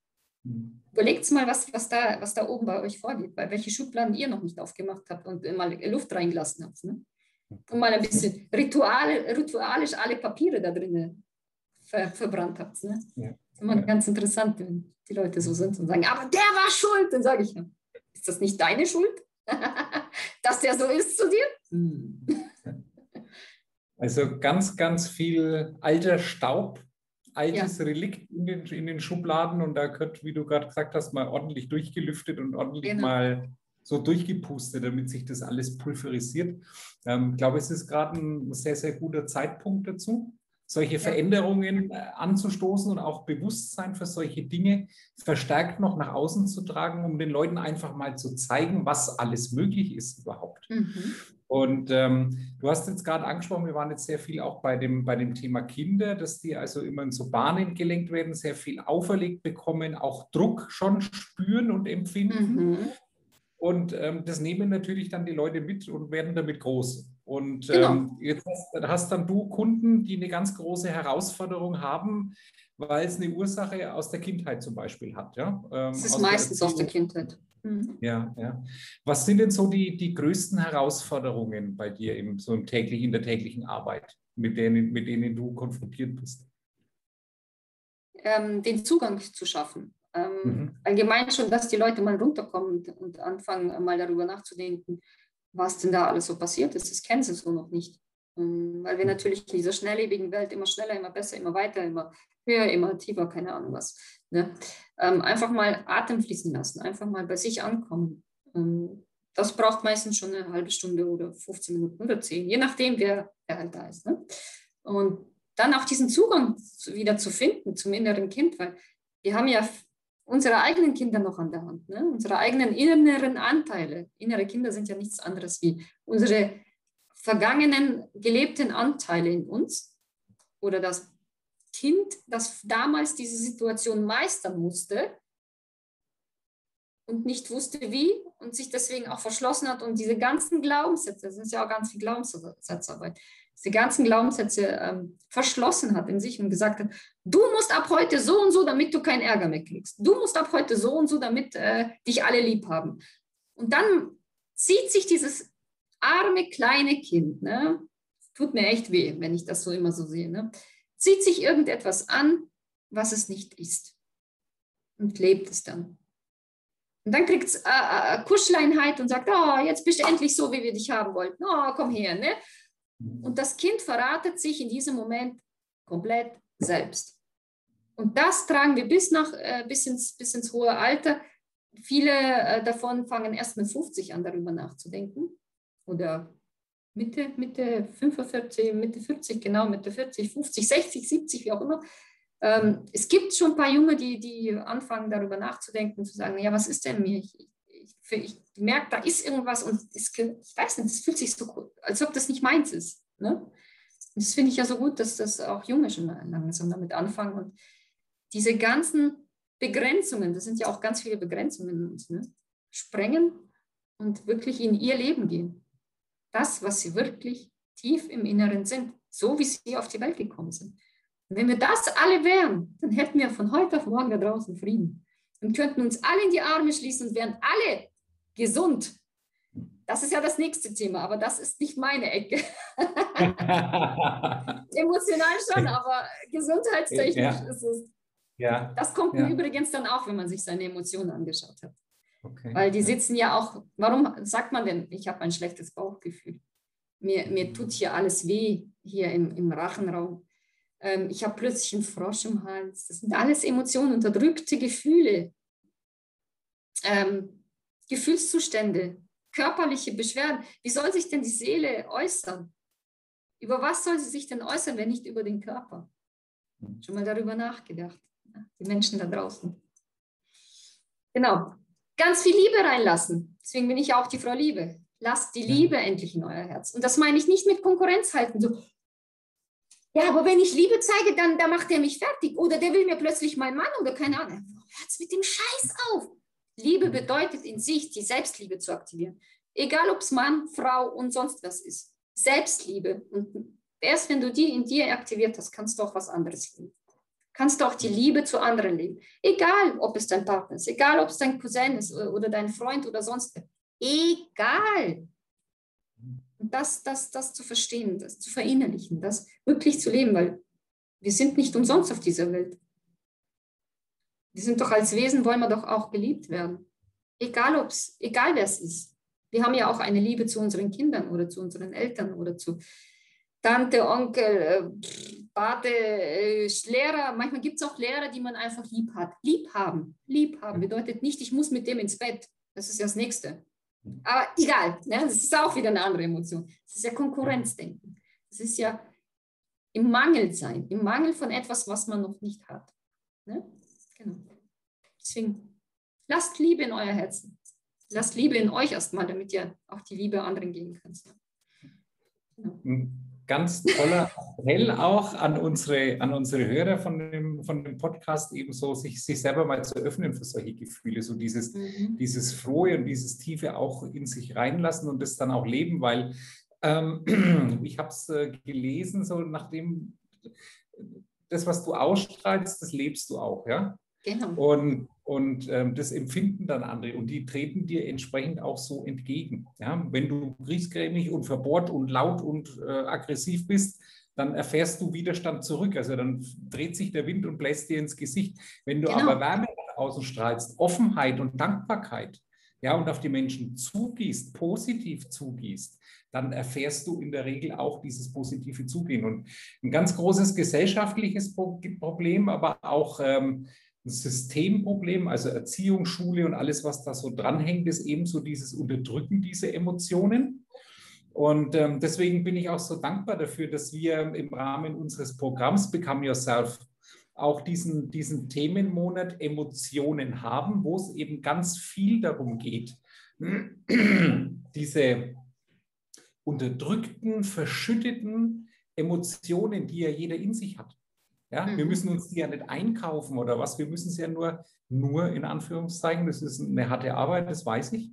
Überlegt mal, was, was, da, was da oben bei euch vorgeht, weil welche Schubladen ihr noch nicht aufgemacht habt und mal Luft reingelassen habt. Ne? Und mal ein bisschen ritual, ritualisch alle Papiere da drinnen ver, verbrannt habt. Ne? Ja. Das ist immer ja. ganz interessant, wenn die Leute so sind und sagen, aber der war schuld. Dann sage ich, ist das nicht deine Schuld, dass der so ist zu dir? Hm. Also ganz, ganz viel alter Staub, altes ja. Relikt in den, in den, Schubladen und da gehört, wie du gerade gesagt hast, mal ordentlich durchgelüftet und ordentlich genau. mal so durchgepustet, damit sich das alles pulverisiert. Ähm, ich glaube, es ist gerade ein sehr, sehr guter Zeitpunkt dazu solche Veränderungen äh, anzustoßen und auch Bewusstsein für solche Dinge verstärkt noch nach außen zu tragen, um den Leuten einfach mal zu zeigen, was alles möglich ist überhaupt. Mhm. Und ähm, du hast jetzt gerade angesprochen, wir waren jetzt sehr viel auch bei dem, bei dem Thema Kinder, dass die also immer in so Bahnen gelenkt werden, sehr viel auferlegt bekommen, auch Druck schon spüren und empfinden. Mhm. Und ähm, das nehmen natürlich dann die Leute mit und werden damit groß. Und genau. ähm, jetzt hast, hast, dann du Kunden, die eine ganz große Herausforderung haben, weil es eine Ursache aus der Kindheit zum Beispiel hat. Ja? Ähm, es ist aus meistens der aus der Kindheit. Mhm. Ja, ja. Was sind denn so die, die größten Herausforderungen bei dir im, so im täglich, in der täglichen Arbeit, mit denen, mit denen du konfrontiert bist? Ähm, den Zugang zu schaffen. Ähm, mhm. Allgemein schon, dass die Leute mal runterkommen und anfangen, mal darüber nachzudenken, was denn da alles so passiert ist. Das kennen sie so noch nicht. Ähm, weil wir natürlich in dieser schnelllebigen Welt immer schneller, immer besser, immer weiter, immer höher, immer tiefer, keine Ahnung was. Ne? Ähm, einfach mal Atem fließen lassen, einfach mal bei sich ankommen. Ähm, das braucht meistens schon eine halbe Stunde oder 15 Minuten oder 10, je nachdem, wer, wer halt da ist. Ne? Und dann auch diesen Zugang wieder zu finden zum inneren Kind, weil wir haben ja unsere eigenen Kinder noch an der Hand, ne? unsere eigenen inneren Anteile. Innere Kinder sind ja nichts anderes wie unsere vergangenen gelebten Anteile in uns oder das Kind, das damals diese Situation meistern musste und nicht wusste wie und sich deswegen auch verschlossen hat und diese ganzen Glaubenssätze, das ist ja auch ganz viel Glaubenssatzarbeit, diese ganzen Glaubenssätze ähm, verschlossen hat in sich und gesagt hat, du musst ab heute so und so, damit du keinen Ärger mehr kriegst. Du musst ab heute so und so, damit äh, dich alle lieb haben. Und dann zieht sich dieses arme kleine Kind, ne, tut mir echt weh, wenn ich das so immer so sehe, ne, zieht sich irgendetwas an, was es nicht ist und lebt es dann. Und dann kriegt es äh, äh, Kuscheleinheit und sagt, oh, jetzt bist du endlich so, wie wir dich haben wollten. Oh, komm her. Ne? Und das Kind verratet sich in diesem Moment komplett selbst. Und das tragen wir bis, nach, äh, bis, ins, bis ins hohe Alter. Viele äh, davon fangen erst mit 50 an, darüber nachzudenken. Oder Mitte, Mitte 45, Mitte 40, genau, Mitte 40, 50, 60, 70, wie auch immer. Ähm, es gibt schon ein paar Junge, die, die anfangen, darüber nachzudenken, zu sagen, ja, was ist denn mir? Ich, merke, da ist irgendwas und es, ich weiß nicht, es fühlt sich so als ob das nicht meins ist. Ne? das finde ich ja so gut, dass das auch Junge schon langsam damit anfangen und diese ganzen Begrenzungen, das sind ja auch ganz viele Begrenzungen in uns, ne? sprengen und wirklich in ihr Leben gehen. Das, was sie wirklich tief im Inneren sind, so wie sie auf die Welt gekommen sind. Und wenn wir das alle wären, dann hätten wir von heute auf morgen da draußen Frieden und könnten uns alle in die Arme schließen und wären alle gesund. Das ist ja das nächste Thema, aber das ist nicht meine Ecke. Emotional schon, aber gesundheitstechnisch ja. ist es. Ja. Das kommt ja. übrigens dann auch, wenn man sich seine Emotionen angeschaut hat. Okay. Weil die sitzen ja auch, warum sagt man denn, ich habe ein schlechtes Bauchgefühl? Mir, mir tut hier alles weh, hier im, im Rachenraum. Ähm, ich habe plötzlich einen Frosch im Hals. Das sind alles Emotionen, unterdrückte Gefühle. Ähm, Gefühlszustände, körperliche Beschwerden. Wie soll sich denn die Seele äußern? Über was soll sie sich denn äußern, wenn nicht über den Körper? Schon mal darüber nachgedacht, die Menschen da draußen. Genau. Ganz viel Liebe reinlassen. Deswegen bin ich auch die Frau Liebe. Lasst die Liebe endlich in euer Herz. Und das meine ich nicht mit Konkurrenz halten. So, ja, aber wenn ich Liebe zeige, dann, dann macht er mich fertig. Oder der will mir plötzlich mein Mann oder keine Ahnung. Hört's mit dem Scheiß auf. Liebe bedeutet in sich, die Selbstliebe zu aktivieren. Egal, ob es Mann, Frau und sonst was ist. Selbstliebe. Und erst wenn du die in dir aktiviert hast, kannst du auch was anderes lieben. kannst du auch die Liebe zu anderen leben. Egal, ob es dein Partner ist, egal, ob es dein Cousin ist oder dein Freund oder sonst. Egal. Und das, das, das zu verstehen, das zu verinnerlichen, das wirklich zu leben, weil wir sind nicht umsonst auf dieser Welt. Wir sind doch als Wesen, wollen wir doch auch geliebt werden. Egal, ob's, egal wer es ist. Wir haben ja auch eine Liebe zu unseren Kindern oder zu unseren Eltern oder zu Tante, Onkel, Pate, äh, äh, Lehrer. Manchmal gibt es auch Lehrer, die man einfach lieb hat. Lieb haben. Lieb haben bedeutet nicht, ich muss mit dem ins Bett. Das ist ja das Nächste. Aber egal, ne? das ist auch wieder eine andere Emotion. Das ist ja Konkurrenzdenken. Das ist ja im Mangel sein, im Mangel von etwas, was man noch nicht hat. Ne? Genau. Deswegen, lasst Liebe in euer Herzen. Lasst Liebe in euch erstmal, damit ihr auch die Liebe anderen geben könnt. Genau. Ganz toller Appell auch an unsere, an unsere Hörer von dem, von dem Podcast, ebenso sich, sich selber mal zu öffnen für solche Gefühle, so dieses, mhm. dieses Frohe und dieses Tiefe auch in sich reinlassen und das dann auch leben, weil ähm, ich habe es äh, gelesen, so nachdem das, was du ausstrahlst, das lebst du auch, ja. Genau. Und, und ähm, das empfinden dann andere und die treten dir entsprechend auch so entgegen. Ja? Wenn du griesgrämig und verbohrt und laut und äh, aggressiv bist, dann erfährst du Widerstand zurück. Also dann dreht sich der Wind und bläst dir ins Gesicht. Wenn du genau. aber Wärme nach außen strahlst, Offenheit und Dankbarkeit, ja, und auf die Menschen zugießt, positiv zugießt, dann erfährst du in der Regel auch dieses positive Zugehen. Und ein ganz großes gesellschaftliches Problem, aber auch ähm, Systemproblem, also Erziehung, Schule und alles, was da so dranhängt, ist ebenso dieses Unterdrücken dieser Emotionen. Und ähm, deswegen bin ich auch so dankbar dafür, dass wir im Rahmen unseres Programms Become Yourself auch diesen, diesen Themenmonat Emotionen haben, wo es eben ganz viel darum geht, diese unterdrückten, verschütteten Emotionen, die ja jeder in sich hat, ja, mhm. Wir müssen uns die ja nicht einkaufen oder was, wir müssen sie ja nur, nur in Anführungszeichen, das ist eine harte Arbeit, das weiß ich,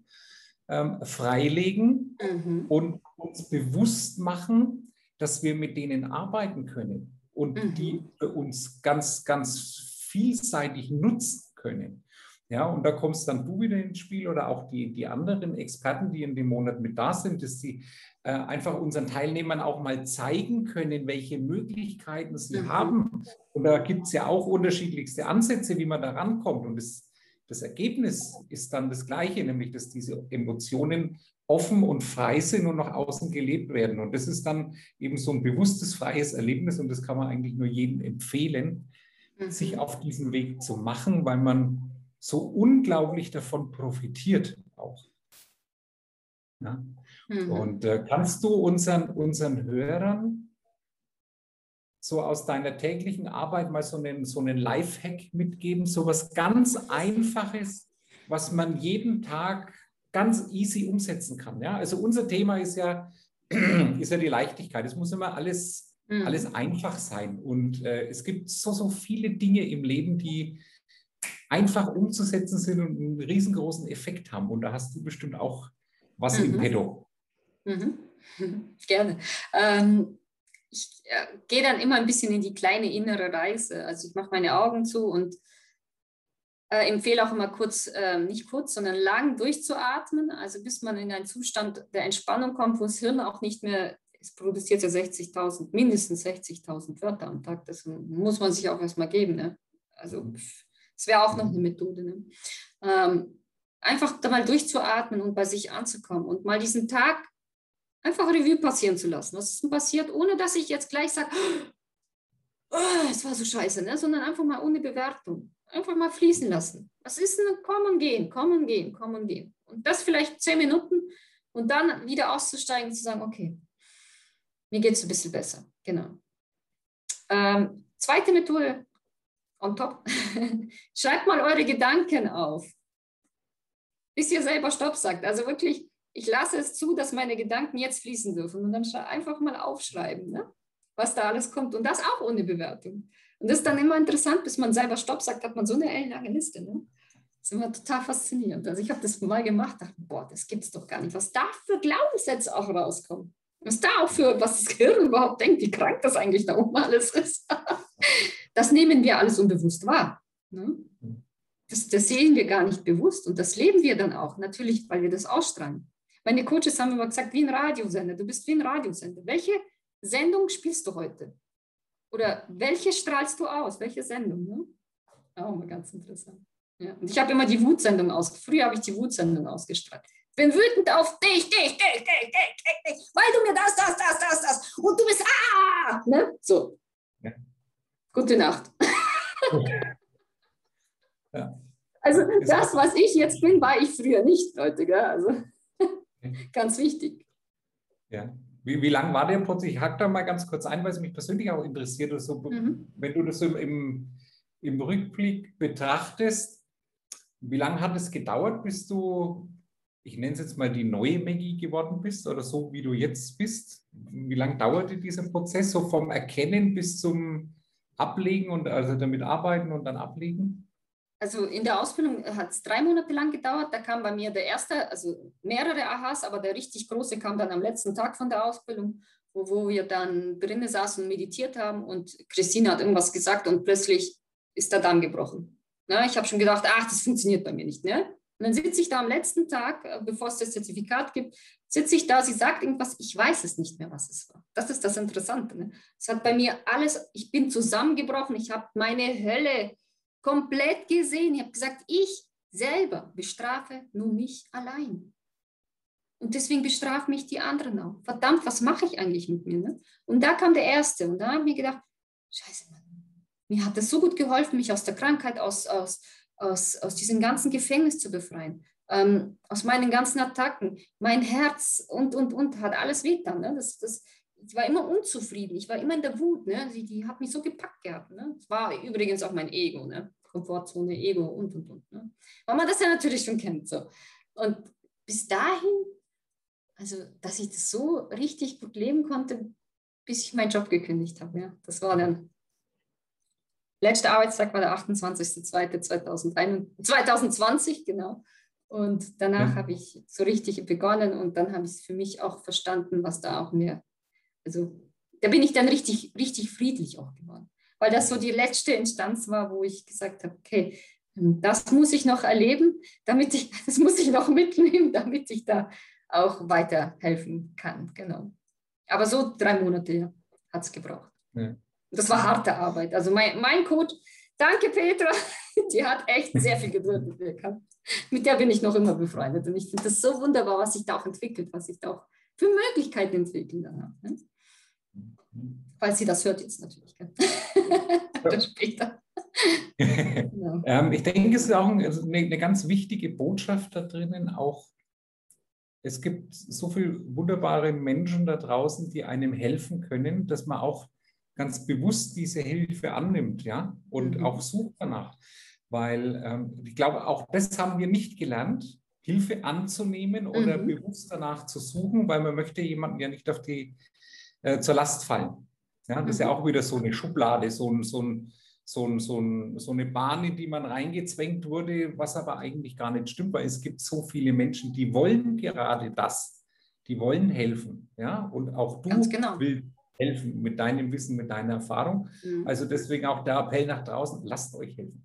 ähm, freilegen mhm. und uns bewusst machen, dass wir mit denen arbeiten können und mhm. die für uns ganz, ganz vielseitig nutzen können. Ja, und da kommst dann du wieder ins Spiel oder auch die, die anderen Experten, die in dem Monat mit da sind, dass sie äh, einfach unseren Teilnehmern auch mal zeigen können, welche Möglichkeiten sie mhm. haben. Und da gibt es ja auch unterschiedlichste Ansätze, wie man da rankommt. Und das, das Ergebnis ist dann das gleiche, nämlich dass diese Emotionen offen und frei sind und nach außen gelebt werden. Und das ist dann eben so ein bewusstes, freies Erlebnis und das kann man eigentlich nur jedem empfehlen, mhm. sich auf diesen Weg zu machen, weil man so unglaublich davon profitiert auch. Ja? Mhm. Und äh, kannst du unseren, unseren Hörern so aus deiner täglichen Arbeit mal so einen, so einen Lifehack mitgeben, so was ganz Einfaches, was man jeden Tag ganz easy umsetzen kann. Ja? Also unser Thema ist ja, ist ja die Leichtigkeit. Es muss immer alles, mhm. alles einfach sein. Und äh, es gibt so, so viele Dinge im Leben, die einfach umzusetzen sind und einen riesengroßen Effekt haben. Und da hast du bestimmt auch was mhm. im Pedo. Mhm. Gerne. Ähm, ich äh, gehe dann immer ein bisschen in die kleine innere Reise. Also ich mache meine Augen zu und äh, empfehle auch immer kurz, äh, nicht kurz, sondern lang durchzuatmen, also bis man in einen Zustand der Entspannung kommt, wo das Hirn auch nicht mehr, es produziert ja 60.000, mindestens 60.000 Wörter am Tag, das muss man sich auch erstmal geben. Ne? Also das wäre auch noch eine Methode. Ne? Ähm, einfach da mal durchzuatmen und bei sich anzukommen und mal diesen Tag einfach Revue passieren zu lassen. Was ist denn passiert, ohne dass ich jetzt gleich sage, oh, es war so scheiße, ne? sondern einfach mal ohne Bewertung. Einfach mal fließen lassen. Was ist denn? Kommen, gehen, kommen, gehen, kommen, gehen. Und das vielleicht zehn Minuten und dann wieder auszusteigen und zu sagen, okay, mir geht es ein bisschen besser. Genau. Ähm, zweite Methode on top. Schreibt mal eure Gedanken auf. Bis ihr selber Stopp sagt. Also wirklich, ich lasse es zu, dass meine Gedanken jetzt fließen dürfen. Und dann einfach mal aufschreiben, ne? was da alles kommt. Und das auch ohne Bewertung. Und das ist dann immer interessant, bis man selber Stopp sagt, hat man so eine ellenlange Liste. Ne? Das ist immer total faszinierend. Also ich habe das mal gemacht, dachte, boah, das gibt es doch gar nicht. Was da für Glaubenssätze auch rauskommen. Was da auch für, was das Gehirn überhaupt denkt, wie krank das eigentlich da oben alles ist. das nehmen wir alles unbewusst wahr. Ne? Das, das, sehen wir gar nicht bewusst und das leben wir dann auch, natürlich, weil wir das ausstrahlen. Meine Coaches haben immer gesagt, wie ein Radiosender, du bist wie ein Radiosender. Welche Sendung spielst du heute? Oder welche strahlst du aus? Welche Sendung? Ne? Auch mal ganz interessant. Ja. Und ich habe immer die Wutsendung aus. Früher habe ich die Wutsendung ausgestrahlt. Bin wütend auf dich, dich, dich, dich, dich, dich, dich, weil du mir das, das, das, das, das und du bist ah, ne? So. Ja. Gute Nacht. ja. Also das, was ich jetzt bin, war ich früher nicht, Leute. Gell? Also ganz wichtig. Ja. Wie, wie lang war der Prozess? Ich hake da mal ganz kurz ein, weil es mich persönlich auch interessiert. So, mhm. Wenn du das so im, im Rückblick betrachtest, wie lange hat es gedauert, bis du, ich nenne es jetzt mal die neue Maggie geworden bist oder so, wie du jetzt bist? Wie lange dauerte dieser Prozess, so vom Erkennen bis zum Ablegen und also damit arbeiten und dann ablegen? Also in der Ausbildung hat es drei Monate lang gedauert. Da kam bei mir der erste, also mehrere Aha's, aber der richtig große kam dann am letzten Tag von der Ausbildung, wo, wo wir dann drinnen saßen und meditiert haben und Christine hat irgendwas gesagt und plötzlich ist der Damm gebrochen. Na, ich habe schon gedacht, ach, das funktioniert bei mir nicht. Ne? Und dann sitze ich da am letzten Tag, äh, bevor es das Zertifikat gibt, sitze ich da, sie sagt irgendwas, ich weiß es nicht mehr, was es war. Das ist das Interessante. Ne? Es hat bei mir alles, ich bin zusammengebrochen, ich habe meine Hölle komplett gesehen. Ich habe gesagt, ich selber bestrafe nur mich allein. Und deswegen bestrafen mich die anderen auch. Verdammt, was mache ich eigentlich mit mir? Ne? Und da kam der Erste und da habe ich mir gedacht, scheiße, Mann, mir hat es so gut geholfen, mich aus der Krankheit, aus, aus, aus, aus diesem ganzen Gefängnis zu befreien, ähm, aus meinen ganzen Attacken. Mein Herz und, und, und hat alles wehtan. Ne? Das, das, ich war immer unzufrieden, ich war immer in der Wut. Ne? Die, die hat mich so gepackt gehabt. Ne? Das war übrigens auch mein Ego, ne? Komfortzone, Ego und, und, und. Ne? Weil man das ja natürlich schon kennt. So. Und bis dahin, also dass ich das so richtig gut leben konnte, bis ich meinen Job gekündigt habe. Ja? Das war dann letzter Arbeitstag war der 28.02.2020, genau. Und danach ja. habe ich so richtig begonnen und dann habe ich es für mich auch verstanden, was da auch mir, also da bin ich dann richtig, richtig friedlich auch geworden. Weil das so die letzte Instanz war, wo ich gesagt habe, okay, das muss ich noch erleben, damit ich, das muss ich noch mitnehmen, damit ich da auch weiterhelfen kann. Genau. Aber so drei Monate hat es gebraucht. Ja. Das war harte Arbeit. Also mein, mein Coach, danke Petra, die hat echt sehr viel Geduld mit mir gehabt. Mit der bin ich noch immer befreundet. Und ich finde das so wunderbar, was sich da auch entwickelt, was sich da auch für Möglichkeiten entwickeln danach. Ne? Falls sie das hört jetzt natürlich. Dann später. genau. ähm, ich denke, es ist auch ein, also eine, eine ganz wichtige Botschaft da drinnen, auch es gibt so viele wunderbare Menschen da draußen, die einem helfen können, dass man auch ganz bewusst diese Hilfe annimmt, ja, und mhm. auch sucht danach. Weil ähm, ich glaube, auch das haben wir nicht gelernt, Hilfe anzunehmen oder mhm. bewusst danach zu suchen, weil man möchte jemanden ja nicht auf die äh, zur Last fallen. Ja, das ist ja mhm. auch wieder so eine Schublade, so, ein, so, ein, so, ein, so, ein, so eine Bahn, in die man reingezwängt wurde, was aber eigentlich gar nicht stimmt, weil es gibt so viele Menschen, die wollen gerade das, die wollen helfen. Ja, und auch du genau. willst helfen mit deinem Wissen, mit deiner Erfahrung. Mhm. Also deswegen auch der Appell nach draußen, lasst euch helfen.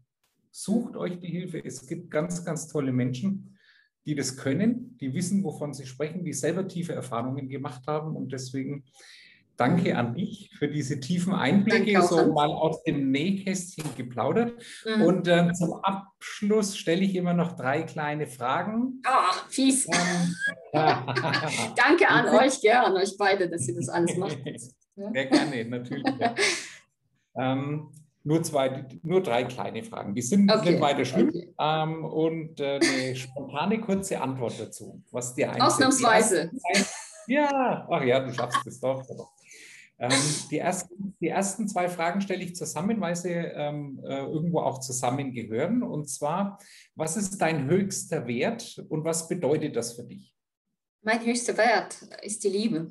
Sucht euch die Hilfe. Es gibt ganz, ganz tolle Menschen, die das können, die wissen, wovon sie sprechen, die selber tiefe Erfahrungen gemacht haben. Und deswegen danke an dich für diese tiefen Einblicke, so mal aus dem Nähkästchen geplaudert. Mhm. Und äh, zum Abschluss stelle ich immer noch drei kleine Fragen. Oh, fies. Ähm, danke an euch, an euch beide, dass ihr das alles macht. Sehr gerne, natürlich. Ja. ähm, nur, zwei, nur drei kleine Fragen. Die sind okay. nicht weiter schlimm. Okay. Ähm, und äh, eine spontane, kurze Antwort dazu. Was dir Ausnahmsweise. ja, ach ja, du schaffst es doch. Ähm, die, ersten, die ersten zwei Fragen stelle ich zusammen, weil sie ähm, äh, irgendwo auch zusammengehören. Und zwar, was ist dein höchster Wert und was bedeutet das für dich? Mein höchster Wert ist die Liebe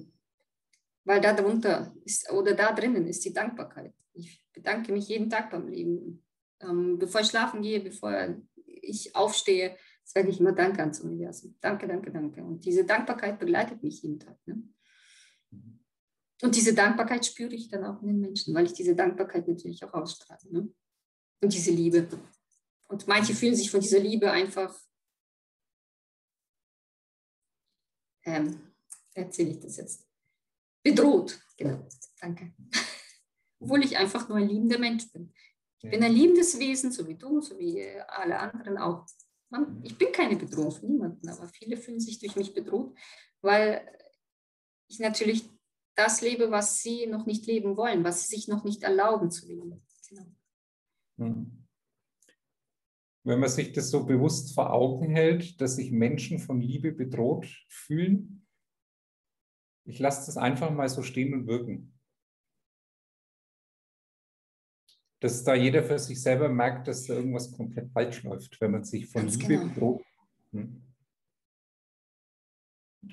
weil da ist oder da drinnen ist die Dankbarkeit. Ich bedanke mich jeden Tag beim Leben. Ähm, bevor ich schlafen gehe, bevor ich aufstehe, sage ich immer Danke ans Universum. Danke, danke, danke. Und diese Dankbarkeit begleitet mich jeden Tag. Ne? Und diese Dankbarkeit spüre ich dann auch in den Menschen, weil ich diese Dankbarkeit natürlich auch ausstrahle. Ne? Und diese Liebe. Und manche fühlen sich von dieser Liebe einfach, ähm, erzähle ich das jetzt, bedroht. Genau, danke. Obwohl ich einfach nur ein liebender Mensch bin. Ich bin ein liebendes Wesen, so wie du, so wie alle anderen auch. Man, ich bin keine Bedrohung für niemanden, aber viele fühlen sich durch mich bedroht, weil ich natürlich das lebe, was sie noch nicht leben wollen, was sie sich noch nicht erlauben zu leben. Genau. Hm. Wenn man sich das so bewusst vor Augen hält, dass sich Menschen von Liebe bedroht fühlen, ich lasse das einfach mal so stehen und wirken. dass da jeder für sich selber merkt, dass da irgendwas komplett falsch läuft, wenn man sich von Ganz Liebe genau. bedroht. Hm.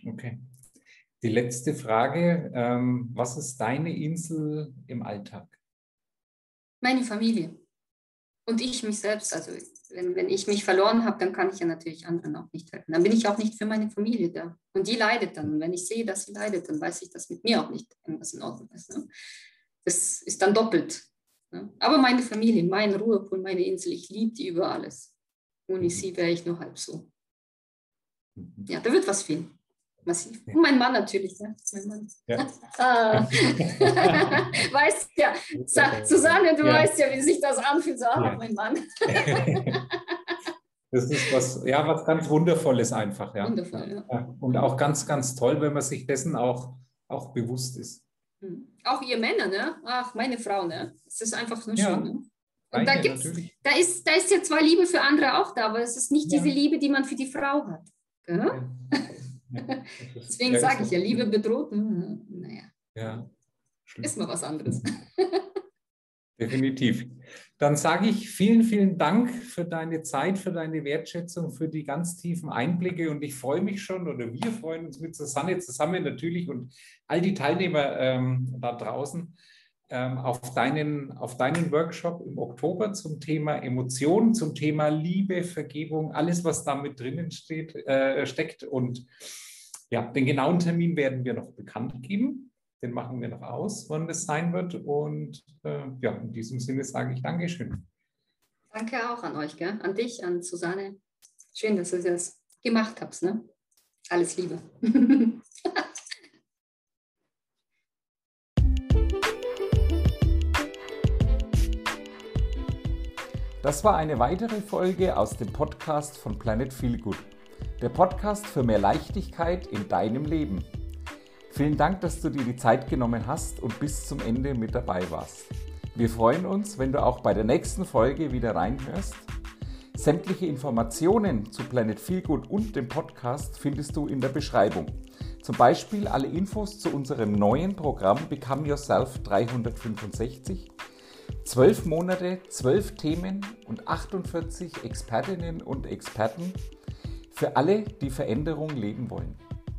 Okay. Die letzte Frage, ähm, was ist deine Insel im Alltag? Meine Familie. Und ich mich selbst. Also wenn, wenn ich mich verloren habe, dann kann ich ja natürlich anderen auch nicht helfen. Dann bin ich auch nicht für meine Familie da. Und die leidet dann. Und wenn ich sehe, dass sie leidet, dann weiß ich, dass mit mir auch nicht irgendwas in Ordnung ist. Ne? Das ist dann doppelt. Ne? Aber meine Familie, mein Ruhepool, meine Insel, ich liebe die über alles. Ohne mhm. sie wäre ich nur halb so. Mhm. Ja, da wird was fehlen. Massiv. Und mein Mann natürlich. Ne? Mein Mann. Ja. ah. weißt ja, Susanne, du ja. weißt ja, wie sich das anfühlt. So, ja. mein Mann. das ist was, ja, was ganz Wundervolles einfach. Ja. Wundervoll, ja. Und auch ganz, ganz toll, wenn man sich dessen auch, auch bewusst ist. Hm. Auch ihr Männer, ne? Ach, meine Frau, ne? Es ist einfach nur ja. schön. Ne? Und da, gibt's, da, ist, da ist ja zwar Liebe für andere auch da, aber es ist nicht ja. diese Liebe, die man für die Frau hat. Ja. Deswegen sage ich ja, Liebe bedroht. Hm, naja. Ja. Ist mal was anderes. Definitiv. Dann sage ich vielen, vielen Dank für deine Zeit, für deine Wertschätzung, für die ganz tiefen Einblicke und ich freue mich schon oder wir freuen uns mit Susanne zusammen natürlich und all die Teilnehmer ähm, da draußen auf, deinen, auf deinen Workshop im Oktober zum Thema Emotionen, zum Thema Liebe, Vergebung, alles, was da mit drinnen steht, äh, steckt und ja, den genauen Termin werden wir noch bekannt geben. Den machen wir noch aus, wann das sein wird. Und äh, ja, in diesem Sinne sage ich Dankeschön. Danke auch an euch, gell? an dich, an Susanne. Schön, dass du das gemacht habt. Ne? Alles Liebe. Das war eine weitere Folge aus dem Podcast von Planet Feel Good. Der Podcast für mehr Leichtigkeit in deinem Leben. Vielen Dank, dass du dir die Zeit genommen hast und bis zum Ende mit dabei warst. Wir freuen uns, wenn du auch bei der nächsten Folge wieder reinhörst. Sämtliche Informationen zu Planet Feelgood und dem Podcast findest du in der Beschreibung. Zum Beispiel alle Infos zu unserem neuen Programm Become Yourself 365. 12 Monate, 12 Themen und 48 Expertinnen und Experten für alle, die Veränderung leben wollen.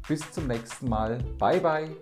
Bis zum nächsten Mal. Bye bye.